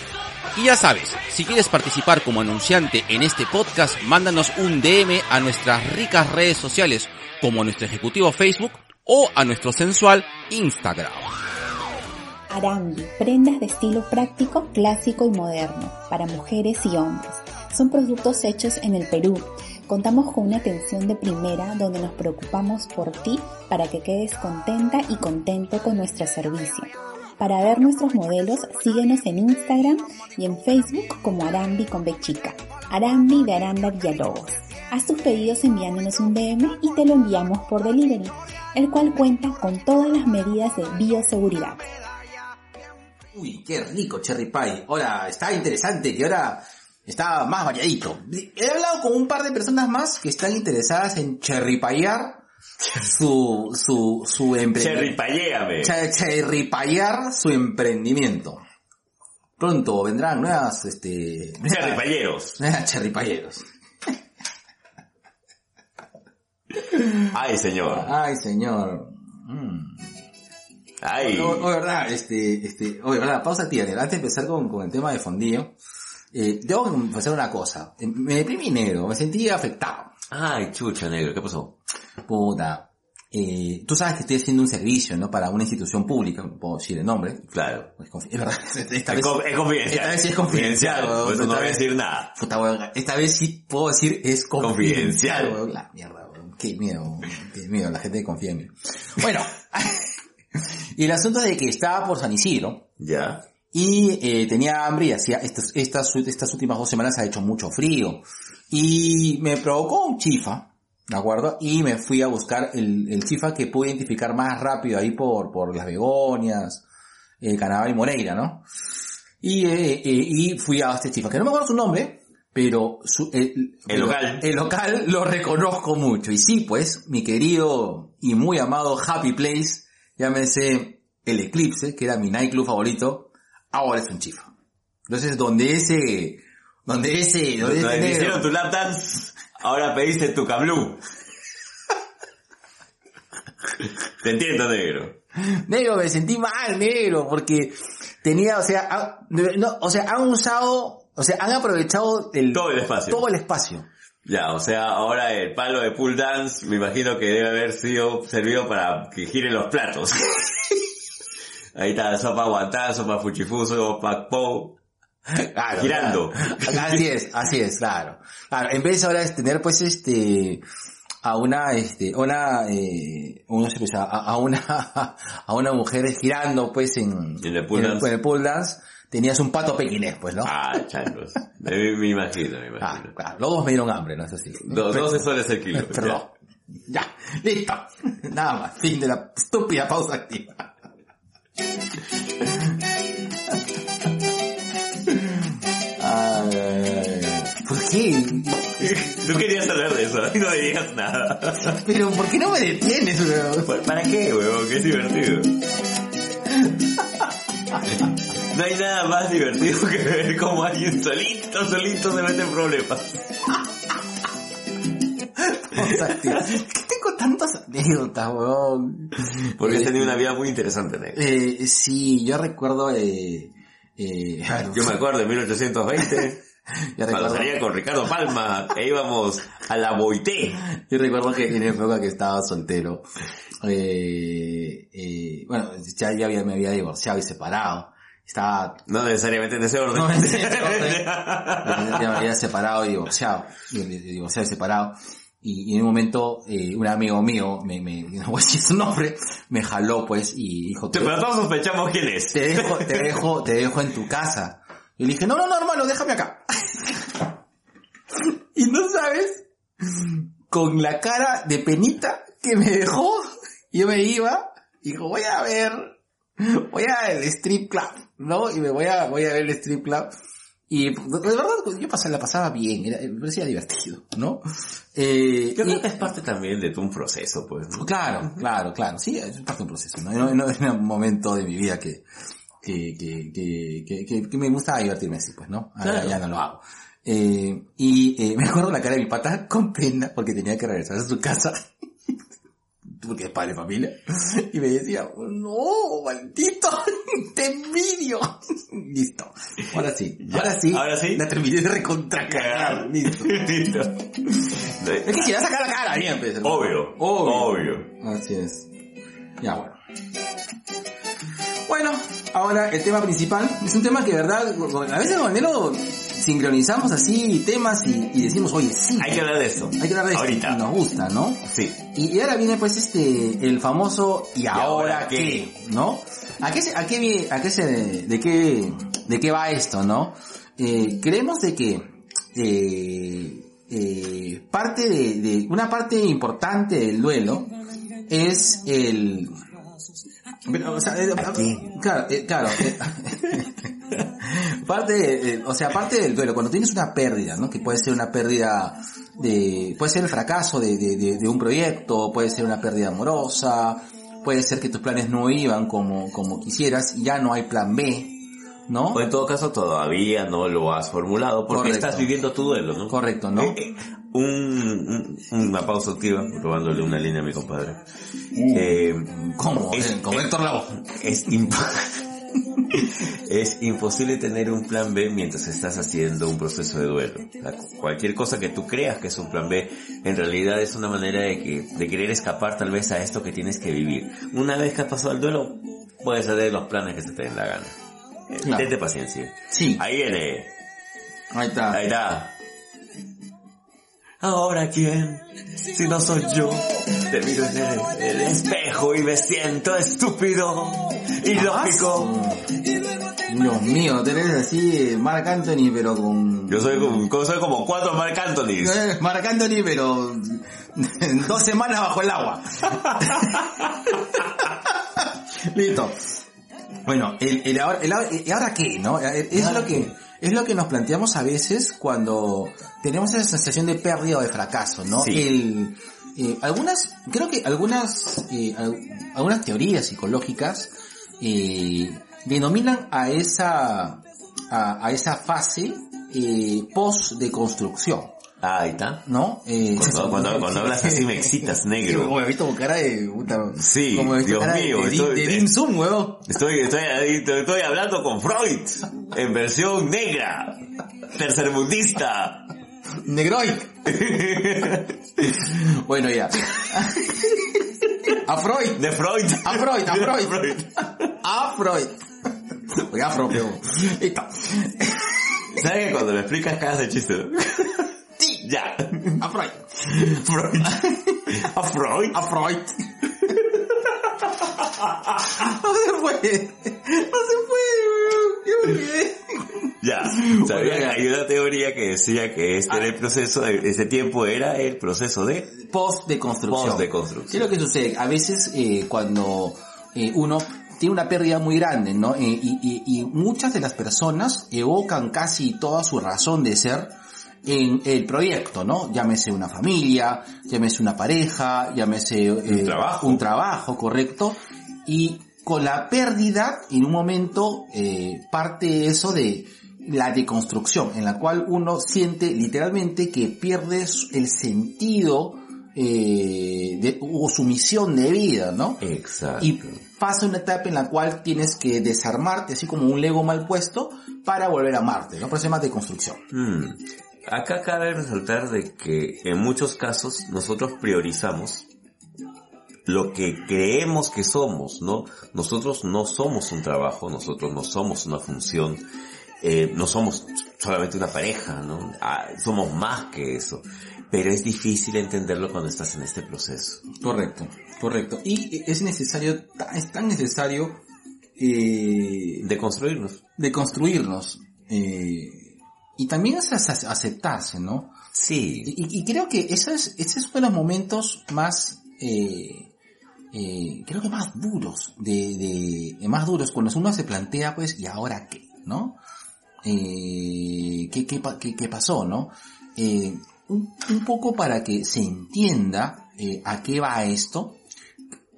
Y ya sabes, si quieres participar como anunciante en este podcast, mándanos un DM a nuestras ricas redes sociales, como a nuestro ejecutivo Facebook o a nuestro sensual Instagram. Arambi, prendas de estilo práctico, clásico y moderno, para mujeres y hombres. Son productos hechos en el Perú. Contamos con una atención de primera donde nos preocupamos por ti para que quedes contenta y contento con nuestro servicio. Para ver nuestros modelos, síguenos en Instagram y en Facebook como Arambi con B chica. Arambi de Aranda Villalobos. Haz tus pedidos enviándonos un DM y te lo enviamos por delivery, el cual cuenta con todas las medidas de bioseguridad. Uy, qué rico Cherry Pie. Ahora, está interesante que ahora está más variadito. He hablado con un par de personas más que están interesadas en cherry su, su, su emprendimiento. Piear su emprendimiento. Pronto vendrán nuevas, este, Cherrypayeros. nuevas cherrypayeros. Ay, señor. Ay, señor. Mm. Ay. O, o, verdad, este, este, oye, verdad, pausa tía, antes de empezar con, con el tema de fondillo, eh, debo confesar una cosa, Eh, me deprimí negro, me sentí afectado. Ay, chucha, negro, ¿qué pasó? Puta, eh, tú sabes que estoy haciendo un servicio, ¿no? Para una institución pública, puedo decir el nombre. Claro. Es, confi- es verdad, esta Es, vez, es confidencial. esta vez sí es confidencial, weón. Eso no voy a decir nada. puta, weón, esta vez sí puedo decir es confidencial, Confidencial. weón. La mierda, weón. Qué miedo, weón. qué miedo, la gente confía en mí. Bueno, y el asunto es de que estaba por San Isidro, Ya. y eh, tenía hambre y hacía estas, estas, estas últimas dos semanas ha hecho mucho frío. Y me provocó un chifa, ¿de acuerdo? Y me fui a buscar el, el chifa que pude identificar más rápido ahí por, por las begonias, eh, Canadá y Moreira, ¿no? Y, eh, eh, y fui a este chifa, que no me acuerdo su nombre, pero su, el, El local. El local lo reconozco mucho. Y sí, pues, mi querido y muy amado Happy Place, llámese El Eclipse, que era mi nightclub favorito, ahora es un chifa. Entonces, donde ese, donde ese, donde Donde hicieron tu lap dance, ahora pediste tu cablú. Te entiendo, negro. Negro, me sentí mal, negro, porque tenía, o sea, ha- no, o sea, han usado, o sea, han aprovechado el, Todo el espacio. todo el espacio. Ya, o sea, ahora el palo de pool dance me imagino que debe haber sido servido para que giren los platos. Ahí está, sopa guantán, sopa fuchifuso, sopa po. Claro, Girando. claro. Así es, así es, claro. Claro, en vez ahora de tener pues este, a una, este, una, eh, uno se pensaba, a, a una, a una mujer girando, pues, en, En el pool dance. en el pool dance, tenías un pato pequinés, pues, ¿no? Ah, changos. Me, me imagino, me Ah, imagino. claro, los dos me dieron hambre, ¿no? Eso sí. Dos, dos soles el kilo. Perdón. Ya, listo. Nada más, fin de la estúpida pausa activa. Qué? Tú querías hablar de eso y no digas nada. Pero ¿por qué no me detienes, weón? ¿Para- ¿Para qué, huevón? Que es divertido. No hay nada más divertido que ver cómo alguien solito, solito se mete en problemas. ¿Qué tengo tantas anécdotas, weón? Porque has Eh, tenido una vida muy interesante, negro. Eh, sí, yo recuerdo, eh, eh, Yo me acuerdo de 1820, yo cuando recuerdo, salía con Ricardo Palma e íbamos a la Boité. yo recuerdo que en época que estaba soltero, eh, eh, bueno, ya, ya había, me había divorciado y separado. Estaba, No necesariamente en ese orden. no, en ese orden. ya me había separado y divorciado, divorciado y separado. Y, y en un momento, eh, un amigo mío, me, me, no voy a decir su nombre, me jaló pues y dijo, Pero todos sospechamos quién es. te dejo, te dejo, te dejo en tu casa. Y le dije, no, no, no, hermano, déjame acá. y no sabes, con la cara de penita que me dejó, yo me iba, y dijo, voy a ver, voy a el strip club, ¿no? Y me voy a, voy a ver el strip club. Y de verdad, yo pasaba, la pasaba bien, era, me parecía divertido, ¿no? Eh, Yo y- creo que es parte también de un proceso, pues. ¿no? Claro, claro, claro. Sí, es parte de un proceso. No, no, no es un momento de mi vida que, que, que, que, que, me gusta divertirme así, pues, ¿no? Ahora Claro. ya no lo hago. Eh, y eh, me acuerdo la cara de mi pata con pena porque tenía que regresar a su casa. porque es padre de familia. Y me decía, no, maldito, te envidio. Listo. Ahora sí. Ahora sí. ahora sí. La terminé de recontracagar. Listo. Listo. Es que si vas a sacar la cara bien, pues. Obvio. Obvio. Obvio. Así es. Ya bueno. Bueno, ahora el tema principal es un tema que, de verdad, a veces con Nelo sincronizamos así temas y, y decimos, oye, sí, Hay que hablar de eso. hay que hablar de esto. Ahorita. Y nos gusta, ¿no? Sí. Y, y ahora viene pues este, el famoso ¿y ahora, ahora qué? qué? ¿No? ¿A qué se, a qué, a qué se, de qué, de qué va esto, no? Eh, creemos de que, eh, eh, parte de, de, una parte importante del duelo es el, pero, o sea, eh, claro, eh, claro, eh, parte, eh, o sea, parte del duelo, cuando tienes una pérdida, ¿no? Que puede ser una pérdida de, puede ser el fracaso de, de, de- de un proyecto, puede ser una pérdida amorosa, puede ser que tus planes no iban como, como quisieras y ya no hay plan B, ¿no? O en todo caso todavía no lo has formulado porque Correcto. estás viviendo tu duelo, ¿no? Correcto, ¿no? Eh, eh, un, un- una pausa activa, robándole una línea a mi compadre. Eh, ¿Cómo? es- Como Héctor Lavoe. es, imp- es imposible tener un plan B mientras estás haciendo un proceso de duelo. O sea, cualquier cosa que tú creas que es un plan B, en realidad es una manera de que, de querer escapar tal vez a esto que tienes que vivir. Una vez que has pasado el duelo, puedes hacer los planes que se te den la gana. Eh, Claro. Tente paciencia. Sí, Ahí viene. ahí está. Ahí está. Ahora quién, si no soy yo, te miro en el, el espejo y me siento estúpido, ilógico. Dios mío, tenés así Marc Anthony pero con... Yo soy como, soy como cuatro Marc Anthony. Marc Anthony pero dos semanas bajo el agua. Listo. Bueno, el, el ahora, el ahora- ¿y ahora qué, no? Es lo que, es lo que nos planteamos a veces cuando tenemos esa sensación de pérdida o de fracaso, ¿no? Sí. El, eh, algunas, creo que algunas, eh, al- algunas teorías psicológicas eh, denominan a esa, a, a esa fase eh, post deconstrucción, Ah, ahí está. ¿no? Eh, Cuando, cuando, cuando hablas así me excitas, negro. Uy, he visto como cara de puta. Sí, como Dios cara de- mío, de, estoy- de Dim Sum. Estoy, estoy, te estoy hablando con Freud, en versión negra, tercermundista. Negroid. bueno, ya. A Freud. De Freud. A Freud, a De Freud. A Freud. Pero... Listo. ¿Sabes que cuando me explicas cada de chiste? Ya. A Freud. Freud. A Freud. A Freud. no se puede. No se puede, weón. Yo. Ya, sabía que hay una teoría que decía que este era el proceso, de- ese tiempo era el proceso de Post de construcción. post de ¿Qué construcción. es lo que sucede? A veces eh, cuando eh, uno tiene una pérdida muy grande, ¿no? Eh, y, y- y muchas de las personas evocan casi toda su razón de ser en el proyecto, ¿no? Llámese una familia, llámese una pareja, llámese eh, trabajo. un trabajo, correcto. Y con la pérdida, en un momento, eh, parte eso de la deconstrucción, en la cual uno siente literalmente que pierde el sentido eh, de, o su misión de vida, ¿no? Exacto. Y pasa una etapa en la cual tienes que desarmarte, así como un Lego mal puesto, para volver a amarte, ¿no? Por eso se llama deconstrucción. Mm. Acá cabe resaltar de que en muchos casos nosotros priorizamos lo que creemos que somos, ¿no? Nosotros no somos un trabajo, nosotros no somos una función, eh, no somos solamente una pareja, ¿no? Ah, somos más que eso. Pero es difícil entenderlo cuando estás en este proceso. Correcto, correcto. Y es necesario, es tan necesario eh, De construirnos. de construirnos. eh, y también es ace- aceptarse, ¿no? Sí. Y, y creo que ese es, ese es uno de los momentos más, eh, eh, creo que más duros, de, de, más duros, cuando uno se plantea, pues, ¿y ahora qué? ¿No? Eh, ¿qué, qué, pa- qué, qué pasó, no? Eh, un, un poco para que se entienda eh, a qué va esto,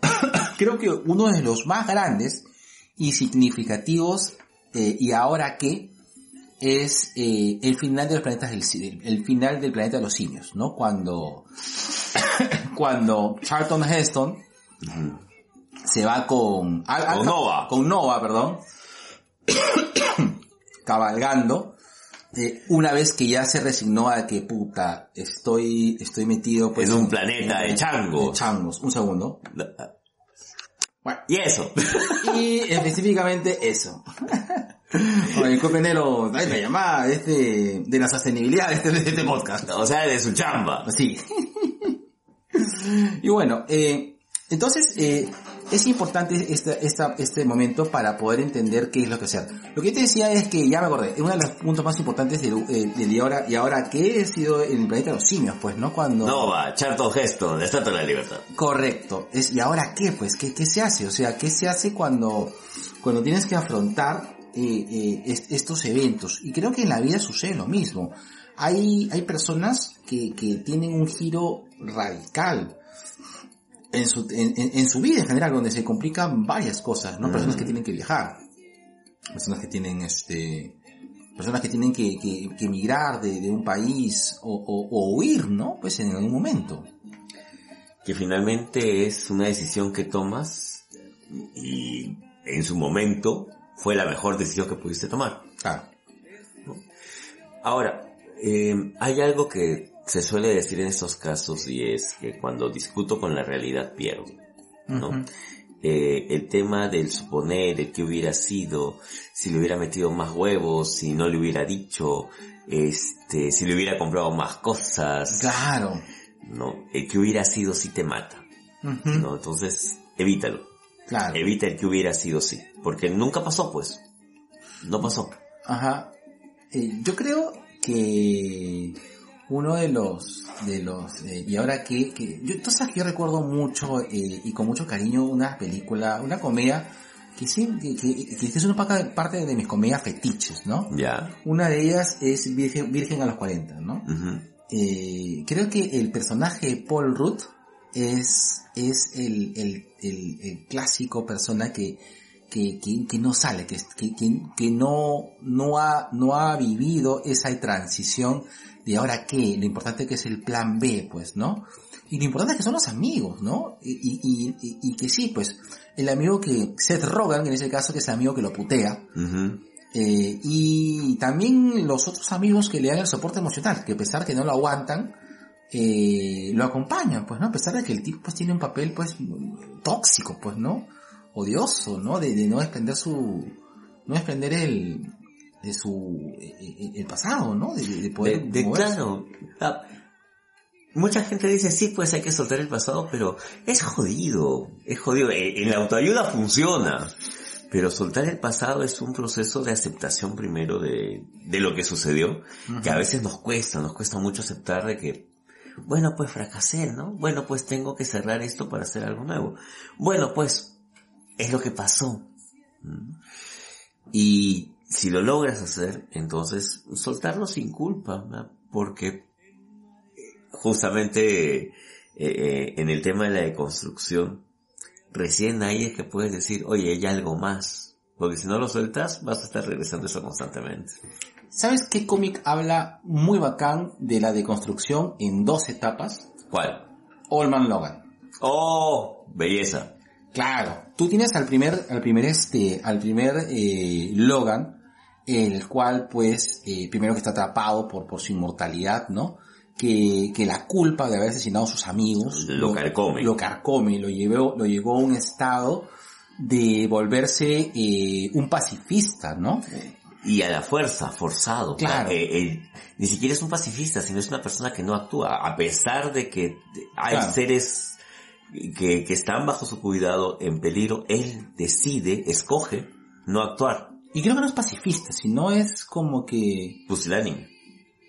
creo que uno de los más grandes y significativos, eh, ¿y ahora qué? Es eh, el final de los planetas del el final del planeta de los simios, ¿no? Cuando cuando Charlton Heston se va con a- a- Con Nova. con Nova, perdón, cabalgando eh, una vez que ya se resignó a que puta estoy estoy metido pues En un planeta de changos. de changos. Un segundo. Bueno, Y eso. y específicamente eso. Oye, Nero, ay, la llamada de, este, de la sostenibilidad de este, de este podcast. O sea, de su chamba. Sí. y bueno, eh, entonces eh, es importante este, esta, este momento para poder entender qué es lo que hacer. Lo que yo te decía es que, ya me acordé, uno de los puntos más importantes del, eh, del y ahora, y ahora que ha sido en el planeta de los simios, pues, ¿no? Cuando... Nova, Charlton Heston, Estatua de la Libertad. Correcto. Es, ¿Y ahora qué? Pues, ¿qué, qué se hace? O sea, ¿qué se hace cuando, cuando tienes que afrontar eh, eh, est- estos eventos? Y creo que en la vida sucede lo mismo. Hay, hay personas que, que tienen un giro radical en su, en, su vida en general, donde se complican varias cosas, ¿no? Personas que tienen que viajar, personas que tienen este, personas que tienen que, que, que emigrar de, de un país o, o- o huir, ¿no? Pues en algún momento. que finalmente es una decisión que tomas y en su momento fue la mejor decisión que pudiste tomar. Claro. Ahora, eh, hay algo que se suele decir en estos casos y es que cuando discuto con la realidad pierdo, ¿no? Eh, el tema del suponer, el que hubiera sido, si le hubiera metido más huevos, si no le hubiera dicho, este, si le hubiera comprado más cosas, Claro. ¿no? El que hubiera sido sí te mata. Entonces, evítalo. Claro. Evita el que hubiera sido sí. Porque nunca pasó, pues. No pasó. Ajá. Eh, yo creo que uno de los, de los, eh, y ahora que, que, yo, tú sabes que yo recuerdo mucho, eh, y con mucho cariño una película, una comedia, que sí, que, que, que es una parte de mis comedias fetiches, ¿no? Ya. Una de ellas es Virgen, Virgen a los 40, ¿no? Eh, creo que el personaje de Paul Rudd es, es el, el, el, el clásico persona que, que, que, que no sale, que, que, no, no, ha, no ha vivido esa transición de ahora qué, lo importante que es el plan B, pues, ¿no? Y lo importante es que son los amigos, ¿no? Y, y, y, que sí, pues, el amigo que, Seth Rogen, en ese caso, que es el amigo que lo putea, eh, y también los otros amigos que le dan el soporte emocional, que a pesar que no lo aguantan, eh, lo acompañan, pues, ¿no? A pesar de que el tipo pues tiene un papel, pues, tóxico, pues, ¿no? Odioso, ¿no? De, de no desprender su, no desprender el, de su, eh, eh, el pasado, ¿no? De, de poder De, claro. Ah, mucha gente dice, sí, pues hay que soltar el pasado, pero es jodido, es jodido. En, en la autoayuda funciona, pero soltar el pasado es un proceso de aceptación primero de, de lo que sucedió, que a veces nos cuesta, nos cuesta mucho aceptar de que, bueno, pues fracasé, ¿no? Bueno, pues tengo que cerrar esto para hacer algo nuevo. Bueno, pues es lo que pasó. Y si lo logras hacer, entonces soltarlo sin culpa, porque justamente eh, eh, en el tema de la deconstrucción, recién ahí es que puedes decir, oye, hay algo más. Porque si no lo sueltas, vas a estar regresando eso constantemente. ¿Sabes qué cómic habla muy bacán de la deconstrucción en dos etapas? ¿Cuál? Old Man Logan. Oh, belleza. Claro, tú tienes al primer, al primer este, al primer eh, Logan, el cual pues, eh, primero que está atrapado por, por su inmortalidad, ¿no? Que, que la culpa de haber asesinado a sus amigos Lo carcome. lo carcome, lo llevó, lo llevó a un estado de volverse eh, un pacifista, ¿no? Y a la fuerza, forzado. Claro. Eh, eh, ni siquiera es un pacifista, sino es una persona que no actúa, a pesar de que hay Claro. seres que, que están bajo su cuidado, en peligro, él decide, escoge no actuar. Y creo que no es pacifista, sino es como que Pusilánime.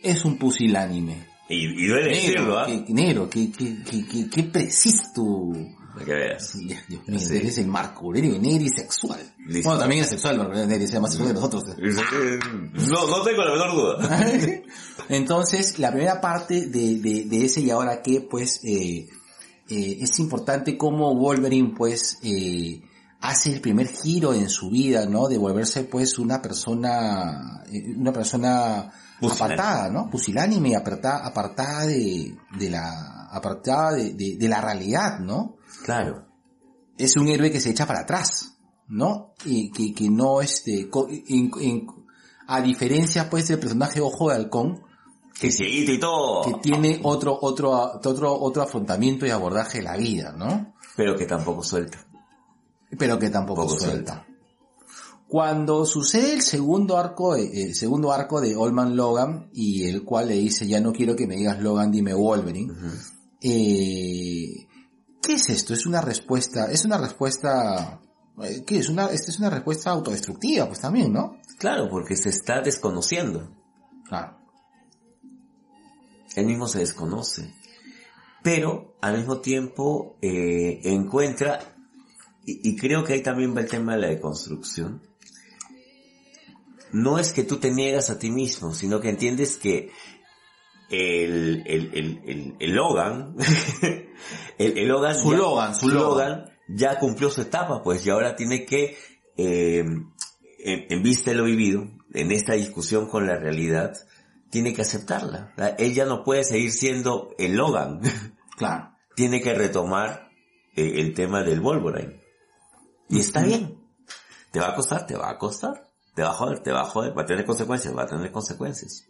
es un pusilánime. Y, y duele decirlo, Negro, ¿ah? qué, negro, qué, qué, qué, qué, qué preciso tu... Para que veas. Dios mío, Sí. eres el sexual. Listo. Bueno, también es sexual, Marco Aurelio Neri, sea más sexual que nosotros. No, no tengo la menor duda. Entonces, la primera parte de, de, de ese y ahora que, pues, eh, eh, es importante cómo Wolverine, pues, eh, hace el primer giro en su vida, ¿no? De volverse, pues, una persona, eh, una persona Pusilánime. apartada, ¿no? Pusilánime, apartada, apartada de, de la, apartada de, de, de la realidad, ¿no? Claro. es un héroe que se echa para atrás, ¿no? Y que, que no este, a diferencia pues del personaje Ojo de Halcón, Que y todo. que tiene otro, otro, otro, otro afrontamiento y abordaje de la vida, ¿no? Pero que tampoco suelta. Pero que tampoco Poco suelta. Cuando sucede el segundo arco, de- el segundo arco de Allman Logan, y el cual le dice, ya no quiero que me digas Logan, dime Wolverine, eh, ¿qué es esto? Es una respuesta, es una respuesta, eh, ¿qué es? Una, esta es una respuesta autodestructiva, pues también, ¿no? Claro, porque se está desconociendo. Claro. Él mismo se desconoce. Pero al mismo tiempo eh, encuentra, y, y creo que ahí también va el tema de la deconstrucción. No es que tú te niegas a ti mismo, sino que entiendes que el, el, el, el, el Logan, el, el Logan, Su ya- Logan, su Logan. ya cumplió su etapa, pues, y ahora tiene que, eh, en, en vista de lo vivido, en esta discusión con la realidad, tiene que aceptarla. ya no puede seguir siendo el Logan. Claro. tiene que retomar eh, el tema del Wolverine. Y está bien. Te va a costar, te va a costar. Te va a joder, te va a joder. Va a tener consecuencias, va a tener consecuencias.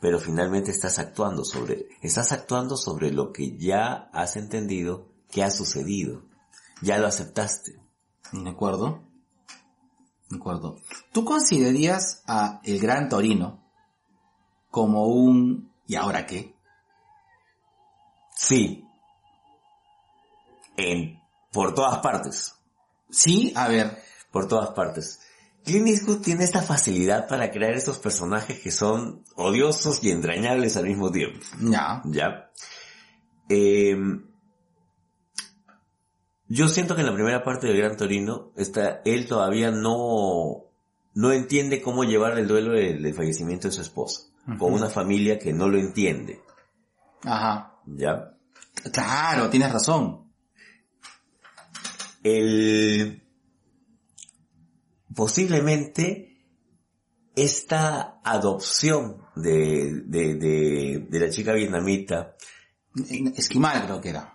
Pero finalmente estás actuando sobre, estás actuando sobre lo que ya has entendido que ha sucedido. Ya lo aceptaste. De acuerdo. De acuerdo. ¿Tú considerarías a el Gran Torino como un ¿y ahora qué? Sí. En, por todas partes. Sí, a ver. por todas partes. Clint Eastwood tiene esta facilidad para crear estos personajes que son odiosos y entrañables al mismo tiempo. Ya. ¿Ya? Eh, yo siento que en la primera parte del Gran Torino, está, él todavía no, no entiende cómo llevar el duelo del, del fallecimiento de su esposa. Con una familia que no lo entiende. Ajá. ¿Ya? Claro, tienes razón. el posiblemente esta adopción de, de, de, de la chica vietnamita, Esquimal creo que era.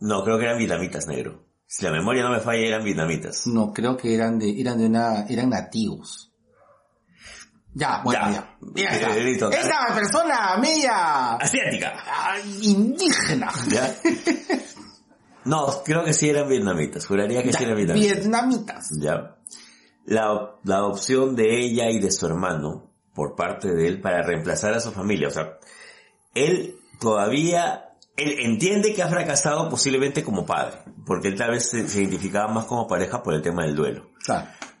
no, creo que eran vietnamitas negro. Si la memoria no me falla, eran vietnamitas. No, creo que eran de, eran de una, eran nativos. Ya, bueno, Ya. ya. Ya está. Eh, listo. Esta persona media Asiática. ah, indígena. ¿Ya? No, creo que sí eran vietnamitas. Juraría que sí eran vietnamitas. Vietnamitas. ¿ya? La, la adopción de ella y de su hermano por parte de él para reemplazar a su familia. O sea, él todavía él entiende que ha fracasado posiblemente como padre, porque él tal vez se, se identificaba más como pareja por el tema del duelo.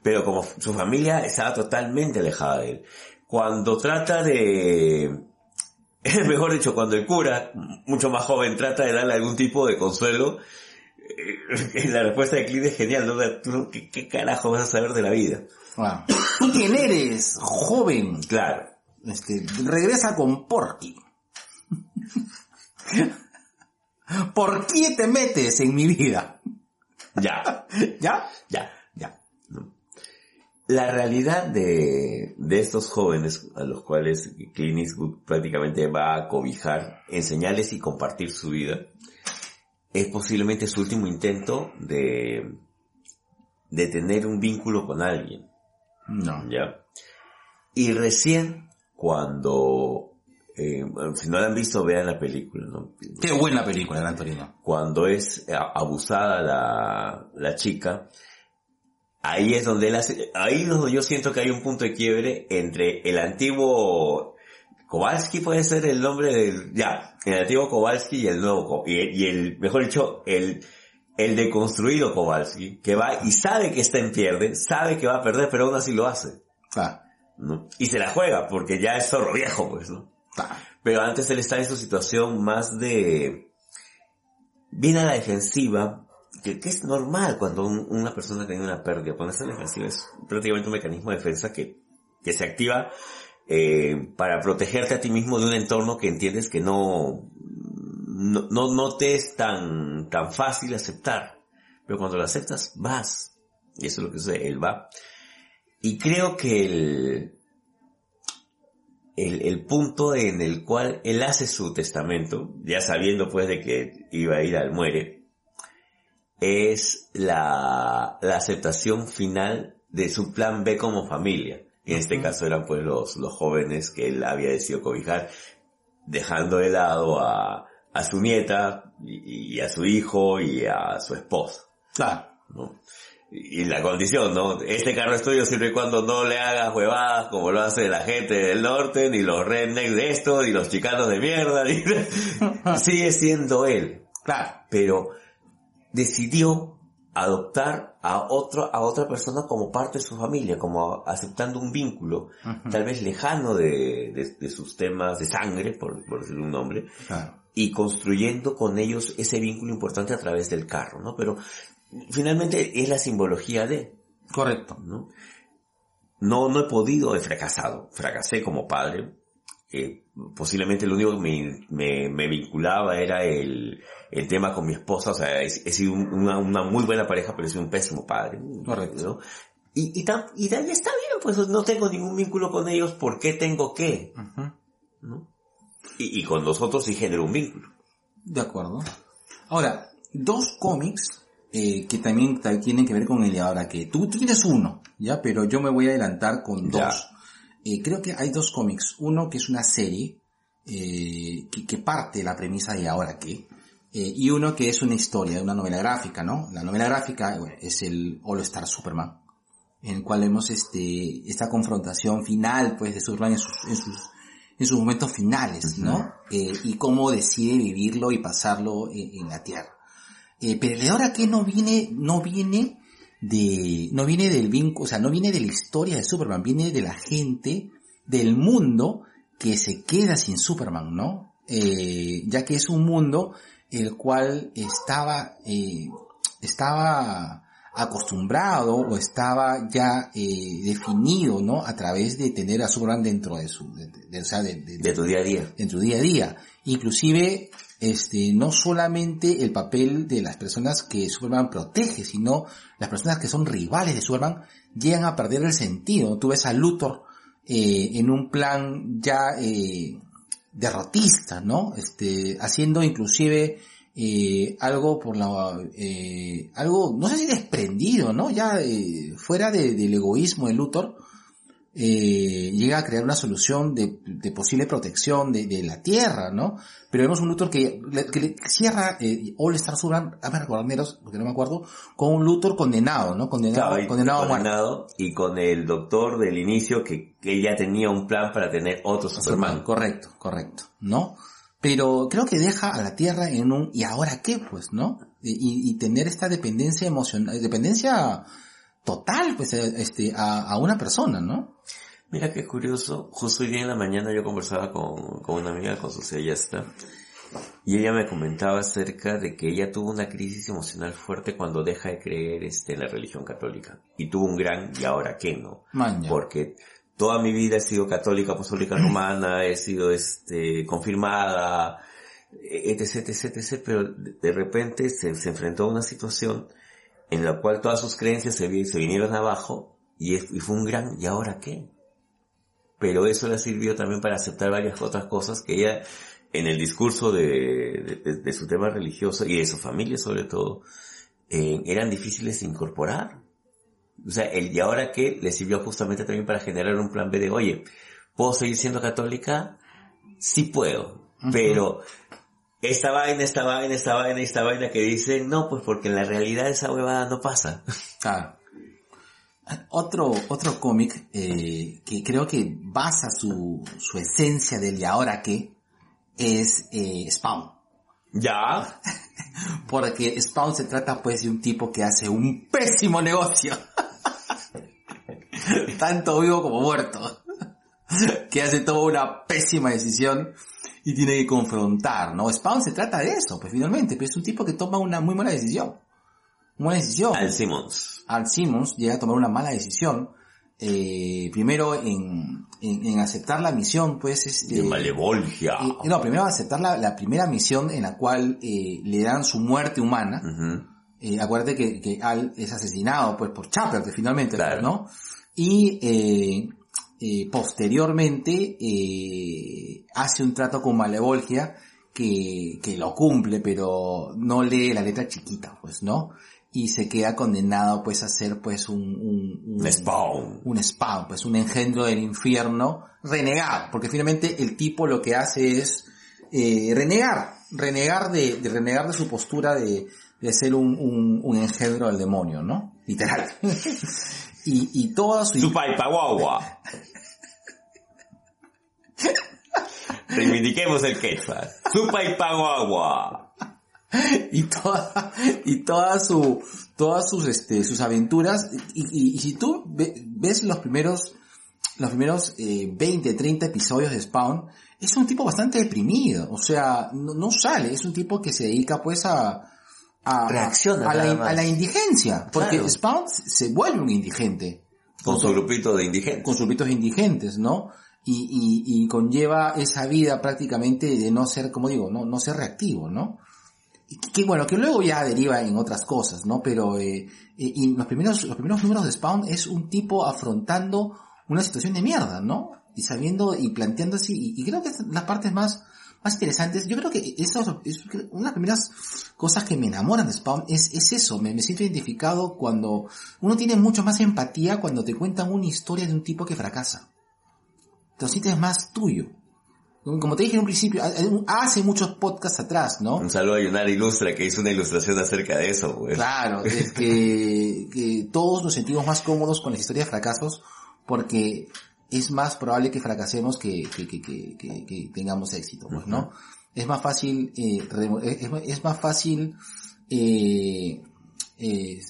Pero como su familia estaba totalmente alejada de él. Cuando trata de, mejor dicho, cuando el cura, mucho más joven, trata de darle algún tipo de consuelo, la respuesta de Clint es genial, ¿no? Tú, ¿Qué, qué carajo vas a saber de la vida? ¿Tú quién eres, joven? Claro. Este, regresa con Porky. ¿Por qué te metes en mi vida? Ya. ¿Ya? Ya, ya. La realidad de, de estos jóvenes a los cuales Clint Eastwood prácticamente va a cobijar, enseñarles y compartir su vida, es posiblemente su último intento de, de tener un vínculo con alguien. No. ¿Ya? Y recién cuando, eh, si no la han visto, vean la película, ¿no? Qué buena película, Gran Torino. cuando es a- abusada la, la chica, ahí es donde él hace, ahí es donde yo siento que hay un punto de quiebre entre el antiguo Kowalski puede ser el nombre del, ya, el antiguo Kowalski y el nuevo, y, y el, mejor dicho, el, el deconstruido Kowalski, que va y sabe que está en pierde, sabe que va a perder, pero aún así lo hace. ¿no? Y se la juega, porque ya es zorro viejo, pues, ¿no? Claro. Pero antes él está en su situación más de... Bien a la defensiva, que, que es normal cuando un- una persona tiene una pérdida. Ponerse a la defensiva es prácticamente un mecanismo de defensa que, que se activa eh, para protegerte a ti mismo de un entorno que entiendes que no, no, no, te es tan, tan fácil aceptar. Pero cuando lo aceptas, vas. Y eso es lo que sucede, él va. Y creo que el, el, el punto en el cual él hace su testamento, ya sabiendo pues de que iba a ir al muere, es la, la aceptación final de su plan B como familia. En este caso eran pues los, los jóvenes que él había decidido cobijar, dejando de lado a, a su nieta y, y a su hijo y a su esposa. Claro. ¿no? Y la condición, ¿no? Este carro es tuyo siempre y cuando no le hagas huevadas como lo hace la gente del norte, ni los rednecks de esto, ni los chicanos de mierda, ni... sigue siendo él. Claro. Pero decidió adoptar a otro, a otra persona como parte de su familia, como aceptando un vínculo, tal vez lejano de, de- de sus temas de sangre, por, por decir un nombre, Claro. y construyendo con ellos ese vínculo importante a través del carro, ¿no? Pero finalmente es la simbología de, Correcto. ¿no? No, no he podido, he fracasado, fracasé como padre. Eh, posiblemente lo único que me, me, me vinculaba era el, el tema con mi esposa, o sea, he, he sido un- una, una muy buena pareja, pero he sido un pésimo padre. Correcto. ¿no? Y, y, tan- y de ahí está bien, pues no tengo ningún vínculo con ellos, ¿por qué tengo que? Ujú. ¿no? Y, y con nosotros sí genero un vínculo. De acuerdo. Ahora, dos cómics eh, que también ta- tienen que ver con el ahora que tú, tú tienes uno, ya, pero yo me voy a adelantar con Ya. dos. Eh, creo que hay dos cómics. Uno que es una serie eh, que, que parte la premisa de ahora que eh, y uno que es una historia, una novela gráfica, ¿no? La novela gráfica bueno, es el All Star Superman, en el cual vemos este esta confrontación final, pues, de Superman en sus en sus en sus momentos finales, ¿no? Eh, y cómo decide vivirlo y pasarlo en, en la Tierra. Eh, pero el de ahora que no viene, no viene de, no viene del vínculo, o sea, no viene de la historia de Superman, viene de la gente, del mundo que se queda sin Superman, ¿no? Eh, ya que es un mundo el cual estaba, eh, estaba acostumbrado o estaba ya eh, definido, ¿no? A través de tener a Superman dentro de su, de, de- o sea, de- tu día a día. en su día a día. Inclusive, este, no solamente el papel de las personas que Superman protege, sino las personas que son rivales de Superman llegan a perder el sentido. Tú ves a Luthor eh, en un plan ya eh, derrotista, ¿no? Este, haciendo inclusive eh, algo por la, eh, algo, no sé si desprendido, ¿no? Ya eh, fuera de- del egoísmo de Luthor, eh, llega a crear una solución de, de posible protección de, de la Tierra, ¿no? Pero vemos un Luthor que, le- que le cierra eh, All Star Superman, a ver, porque no me acuerdo, con un Luthor condenado, ¿no? Condenado, Claro, condenado a muerte. condenado, y con el doctor del inicio que, que ya tenía un plan para tener otro Superman. Correcto, correcto, ¿no? pero creo que deja a la Tierra en un ¿y ahora qué? Pues, ¿no? Y, y tener esta dependencia emocional, dependencia total, pues, este, a, a una persona, ¿no? Mira qué curioso, justo hoy día en la mañana yo conversaba con, con una amiga, con su está, y ella me comentaba acerca de que ella tuvo una crisis emocional fuerte cuando deja de creer este, en la religión católica. Y tuvo un gran, ¿y ahora qué no? Maña. Porque toda mi vida he sido católica, apostólica romana, he sido este, confirmada, etc, etc, etc, pero de repente se, se enfrentó a una situación en la cual todas sus creencias se, vi- se vinieron abajo y fue un gran, ¿y ahora qué? Pero eso le sirvió también para aceptar varias otras cosas que ella, en el discurso de, de- de su tema religioso y de su familia sobre todo, eh, eran difíciles de incorporar. O sea, el y ahora qué le sirvió justamente también para generar un plan B de, oye, ¿puedo seguir siendo católica? Sí puedo, pero esta vaina, esta vaina, esta vaina, esta vaina que dicen, no, pues porque en la realidad esa huevada no pasa. Claro. Otro, otro cómic eh, que creo que basa su, su esencia del y ahora qué es eh, Spawn. Ya. Porque Spawn se trata pues de un tipo que hace un pésimo negocio. Tanto vivo como muerto. que hace toda una pésima decisión y tiene que confrontar, ¿no? Spawn se trata de eso, pues finalmente, pero es un tipo que toma una muy mala decisión. Una buena decisión. Al Simmons. Al Simmons llega a tomar una mala decisión. eh, primero en, en, en aceptar la misión, pues es... De eh, Malevolgia. eh, no, primero aceptar la, la primera misión en la cual eh, le dan su muerte humana. Ujú. Eh, acuérdate que, que Al es asesinado pues por Chapter, finalmente, Claro. ¿no? Y eh, posteriormente eh, hace un trato con Malevolgia que, que lo cumple, pero no lee la letra chiquita, pues, ¿no? Y se queda condenado pues a ser pues un, un, un- Un Spawn. un spawn, pues un engendro del infierno renegado, porque finalmente el tipo lo que hace es eh, renegar, renegar de, de renegar de su postura de, de ser un, un, un engendro del demonio, ¿no? Literal. y, y toda su Supa y Paguagua. Reivindiquemos el quechua. Supa y toda y toda su todas sus este sus aventuras y, y- y si tú ve- ves los primeros los primeros eh, 20 30 episodios de Spawn es un tipo bastante deprimido o sea no, no sale es un tipo que se dedica pues a a, Reacciona a, la, a la indigencia porque Claro. Spawn se vuelve un indigente Con su grupito de indigentes. con sus gritos indigentes, ¿no? Y, y, y conlleva esa vida prácticamente de no ser, como digo, no, no ser reactivo, ¿no? Y que, bueno, que luego ya deriva en otras cosas, ¿no? Pero, eh, eh, y los primeros, los primeros números de Spawn es un tipo afrontando una situación de mierda, ¿no? Y sabiendo y planteándose, y, y creo que es las partes más, más interesantes, yo creo que eso es una de las primeras cosas que me enamoran de Spawn es, es eso, me, me siento identificado cuando uno tiene mucho más empatía cuando te cuentan una historia de un tipo que fracasa. Te lo sientes más tuyo. Como te dije en un principio, hace muchos podcasts atrás, ¿no? Un saludo a Yonara Ilustra que hizo una ilustración acerca de eso, pues. Claro, es que, que todos nos sentimos más cómodos con las historias de fracasos porque es más probable que fracasemos que, que, que, que, tengamos éxito, pues, ¿no? Es más fácil, eh, es, es más fácil, eh, eh,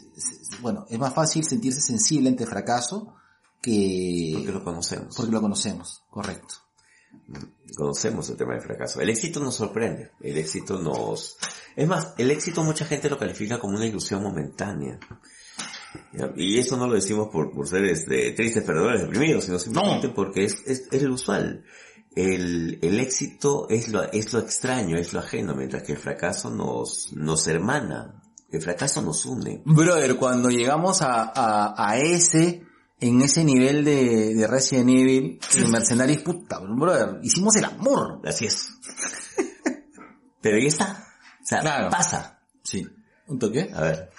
bueno, es más fácil sentirse sensible ante el fracaso que Porque lo conocemos. porque lo conocemos, correcto. Conocemos el tema del fracaso. El éxito nos sorprende. El éxito nos... Es más, el éxito mucha gente lo califica como una ilusión momentánea. ¿Ya? Y eso no lo decimos por, por ser este, tristes, perdedores, deprimidos, sino simplemente porque es, es, es lo usual. El, el éxito es lo, es lo extraño, es lo ajeno, mientras que el fracaso nos, nos hermana. El fracaso nos une. Brother, cuando llegamos a, a, a ese, en ese nivel de, de Resident Evil, en Mercenarios, puta, brother, hicimos el amor. Así es. Pero ahí está. O sea, Claro. pasa. Sí. ¿Un toque? A ver.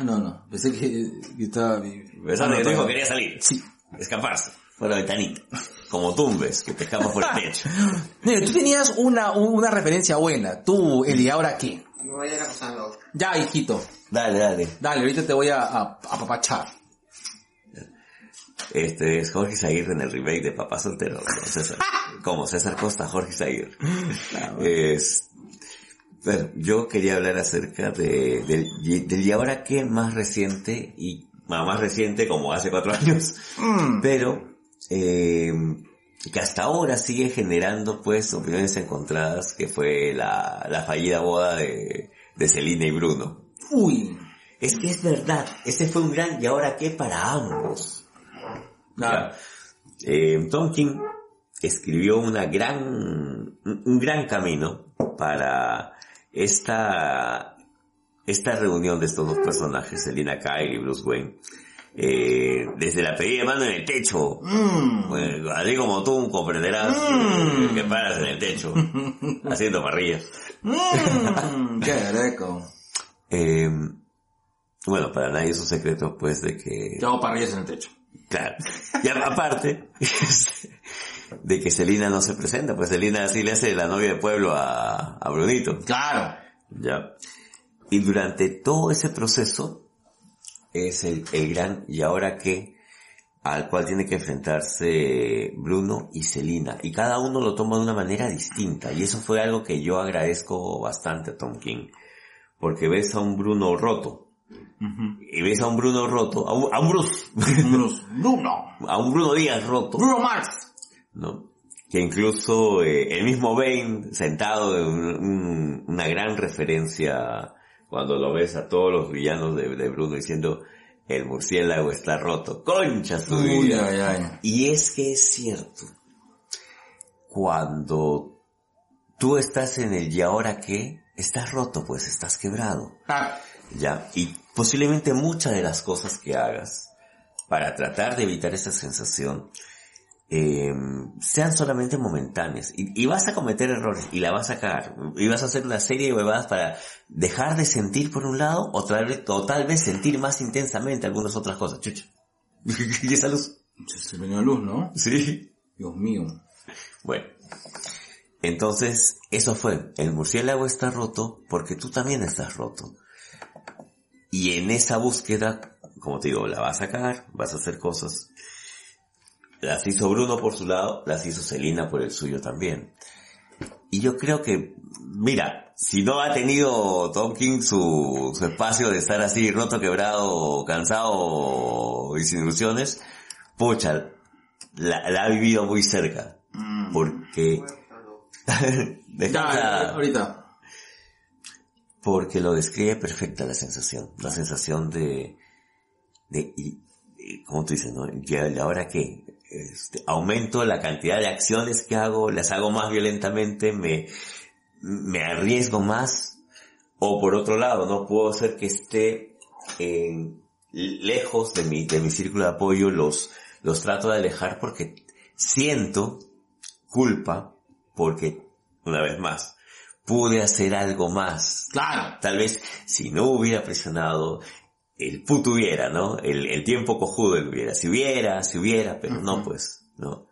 Ah, no, no. Pensé que, que estaba... Pensando Ah, que tu hijo quería salir. Sí. Escaparse. Por la ventanita. Como tumbes que te escapas por el techo. Mira, tú tenías una, una referencia buena. Tú, el y ahora qué. Me voy a ir acosando. Ya, hijito. Dale, dale. Dale, ahorita te voy a, a, a apapachar. Este es Jorge Zaguirre en el remake de Papá Soltero. ¿no? César. Como César Costa, Jorge Zaguirre. Es, bueno, yo quería hablar acerca de, del, del y ahora qué más reciente y más reciente como hace cuatro años, pero eh, que hasta ahora sigue generando pues opiniones encontradas que fue la, la fallida boda de, de Celina y Bruno. Uy. Es que es verdad, ese fue un gran y ahora qué para ambos. Claro. Eh, Tom King escribió una gran, un gran camino para esta, esta reunión de estos dos personajes, Selina Kyle y Bruce Wayne. Eh, desde la pedida de mano en el techo, Bueno, así como tú comprenderás eh, que paras en el techo, haciendo parrillas. Mm, qué rico. Eh, bueno, para nadie es un secreto pues de que Yo hago parrillas en el techo. Claro. Y aparte de que Celina no se presenta, pues Celina así le hace la novia de pueblo a, a Brunito. Claro. Ya. Y durante todo ese proceso es el, el gran y ahora qué al cual tiene que enfrentarse Bruno y Celina. Y cada uno lo toma de una manera distinta. Y eso fue algo que yo agradezco bastante a Tom King. Porque ves a un Bruno roto. Y ves a un Bruno roto, a un, a un Bruce, Bruce. Bruno. a un Bruno Díaz roto. Bruno Mars. ¿No? Que incluso eh, el mismo Bane, sentado en un- un- una gran referencia cuando lo ves a todos los villanos de, de Bruno diciendo el murciélago está roto, concha su Uy, vida. ay, ay. Y es que es cierto, cuando tú estás en el y ahora qué, estás roto, pues estás quebrado. Claro. ¿ya? Y posiblemente muchas de las cosas que hagas para tratar de evitar esa sensación eh, sean solamente momentáneas. Y, y vas a cometer errores y la vas a cagar. Y vas a hacer una serie de huevadas para dejar de sentir por un lado o tal vez, o tal vez sentir más intensamente algunas otras cosas. Chucha. ¿Y esa luz? Se me dio luz, ¿no? Sí. Dios mío. Bueno. Entonces, eso fue. El murciélago está roto porque tú también estás roto. Y en esa búsqueda, como te digo, la vas a cagar, vas a hacer cosas. Las hizo Bruno por su lado, las hizo Celina por el suyo también. Y yo creo que, mira, si no ha tenido Tom King su, su espacio de estar así roto, quebrado, cansado y sin ilusiones, pucha, la, la ha vivido muy cerca. Porque... Descansa. Ahorita. porque lo describe perfecta la sensación, la sensación de, de, y, y, como tú dices, ¿no? Que ahora que este, aumento la cantidad de acciones que hago, las hago más violentamente, me, me arriesgo más, o por otro lado, no puedo hacer que esté en- lejos de mi, de mi círculo de apoyo, los, los trato de alejar porque siento culpa, porque, una vez más, pude hacer algo más, Claro. Tal vez si no hubiera presionado, el puto hubiera, ¿no? El, el tiempo cojudo el hubiera. Si hubiera, si hubiera, pero no pues, ¿no?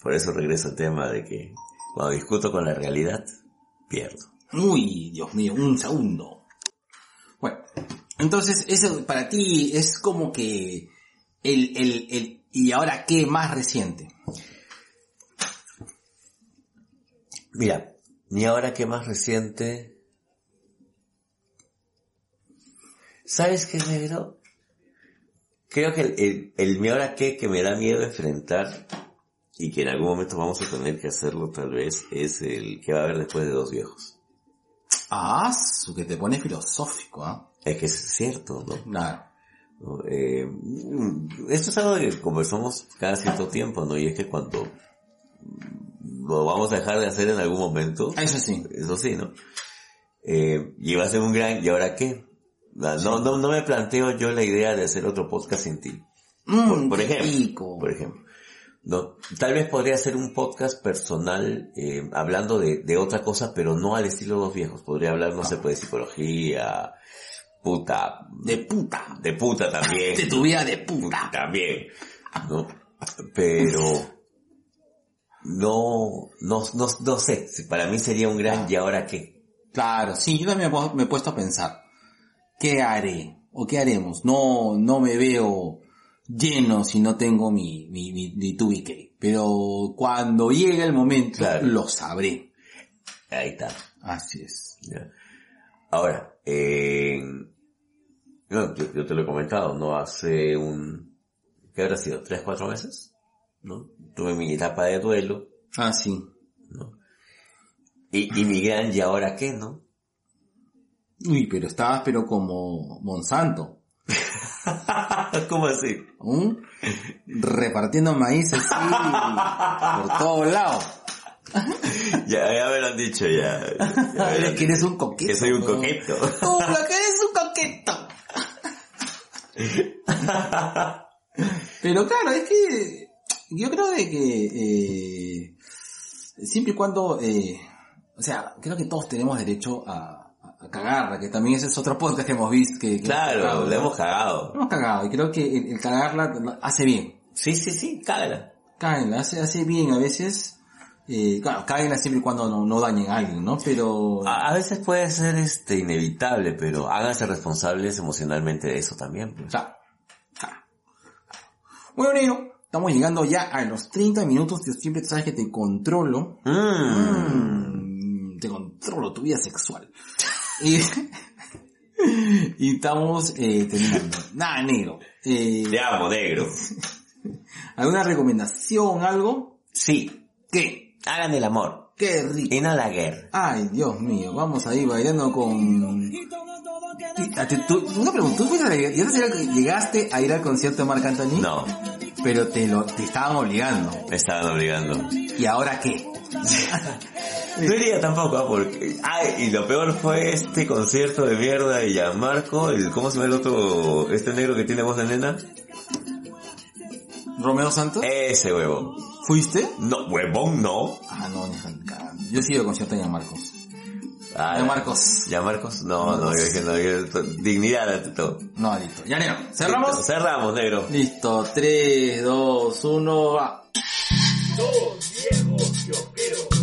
Por eso regreso al tema de que cuando discuto con la realidad, pierdo. Uy, Dios mío, un segundo. Bueno, entonces eso para ti es como que el, el, el, y ahora qué más reciente. Mira, ni ahora que más reciente... ¿Sabes qué, negro? Creo que el, el, el mi ahora qué que me da miedo enfrentar y que en algún momento vamos a tener que hacerlo tal vez es el que va a haber después de dos viejos. Ah, su que te pone filosófico, ¿ah? Es que es cierto, ¿no? Claro. ¿no? Eh, mm, esto es algo que conversamos cada cierto tiempo, ¿no? Y es que cuando lo vamos a dejar de hacer en algún momento, Eso sí. eso sí, ¿no? Eh, y va a ser un gran, ¿y ahora qué? No, no, no, no me planteo yo la idea de hacer otro podcast sin ti. Por, Mm, por ejemplo, rico. por ejemplo. No, tal vez podría hacer un podcast personal eh, hablando de, de otra cosa, pero no al estilo de los viejos. Podría hablar, no sé, pues, de psicología, puta, De puta. de puta también. De tu vida de puta. También, ¿no? Pero, no, no, no, no sé, para mí sería un gran y ahora qué. Claro, sí, yo también me he puesto a pensar, ¿qué haré? ¿O qué haremos? No, no me veo lleno si no tengo mi, mi, mi, mi 2BK. Pero cuando llegue el momento, Claro. lo sabré. Ahí está. Así es. Ya. Ahora, eh, yo, yo te lo he comentado, ¿no? Hace un, ¿qué habrá sido? ¿Tres, cuatro meses? ¿No? Tuve mi etapa de duelo, Ah, sí. ¿no? Y, y mi gran, ¿y ahora qué, no? Uy, pero estabas pero como Monsanto. ¿Cómo así? ¿Mm? Repartiendo maíz así por todos lados. Ya, ya me lo han dicho, ya. ya han que eres un coqueto. Que soy un coqueto. Tú, que eres un coqueto. Pero claro, es que yo creo de que eh, siempre y cuando, eh, o sea, creo que todos tenemos derecho a, a- cagarla, que también ese es otro podcast que hemos visto. Que, que Claro, hemos cagado, le ¿no? hemos cagado. Hemos cagado y creo que el, el cagarla hace bien. Sí, sí, sí, cágala. Cáguenla, hace, hace bien a veces. Eh, claro, cáguenla siempre y cuando no, no dañen a alguien, ¿no? Pero... A, a veces puede ser este inevitable, pero háganse responsables emocionalmente de eso también. pues. Claro. Claro. Bueno, estamos llegando ya a los 30 minutos. Yo siempre sabes que te controlo. Mm. Mm, te controlo tu vida sexual. Y, y estamos eh, terminando. Nada, negro. Eh, Te amo, negro. ¿Alguna recomendación, algo? Sí, ¿Qué? hagan el amor Qué rico. la guerra. Ay, Dios mío, vamos ahí bailando con... Ah, tú- Una pregunta, ¿tú fuiste a la- ya te- llegaste a ir al concierto de Marc Anthony? No, Pero te lo, te estaban obligando. me estaban obligando. ¿Y ahora qué? No iría tampoco, ¿ah? porque... Ay, y lo peor fue este concierto de mierda de Gianmarco, el, ¿cómo se llama el otro, este negro que tiene voz de nena? ¿Romeo Santos? Ese huevo. ¿Fuiste? No, huevón no. Ah, no, ni. Yo he ido al concierto de San Marcos. Ah, De Marcos. ¿Ya Marcos? No, no, yo dije no, yo- dignidad todo. No, listo. Ya, negro. ¿Cerramos? Listo, cerramos, negro. Listo. 3, 2, 1, va. Dos yo quiero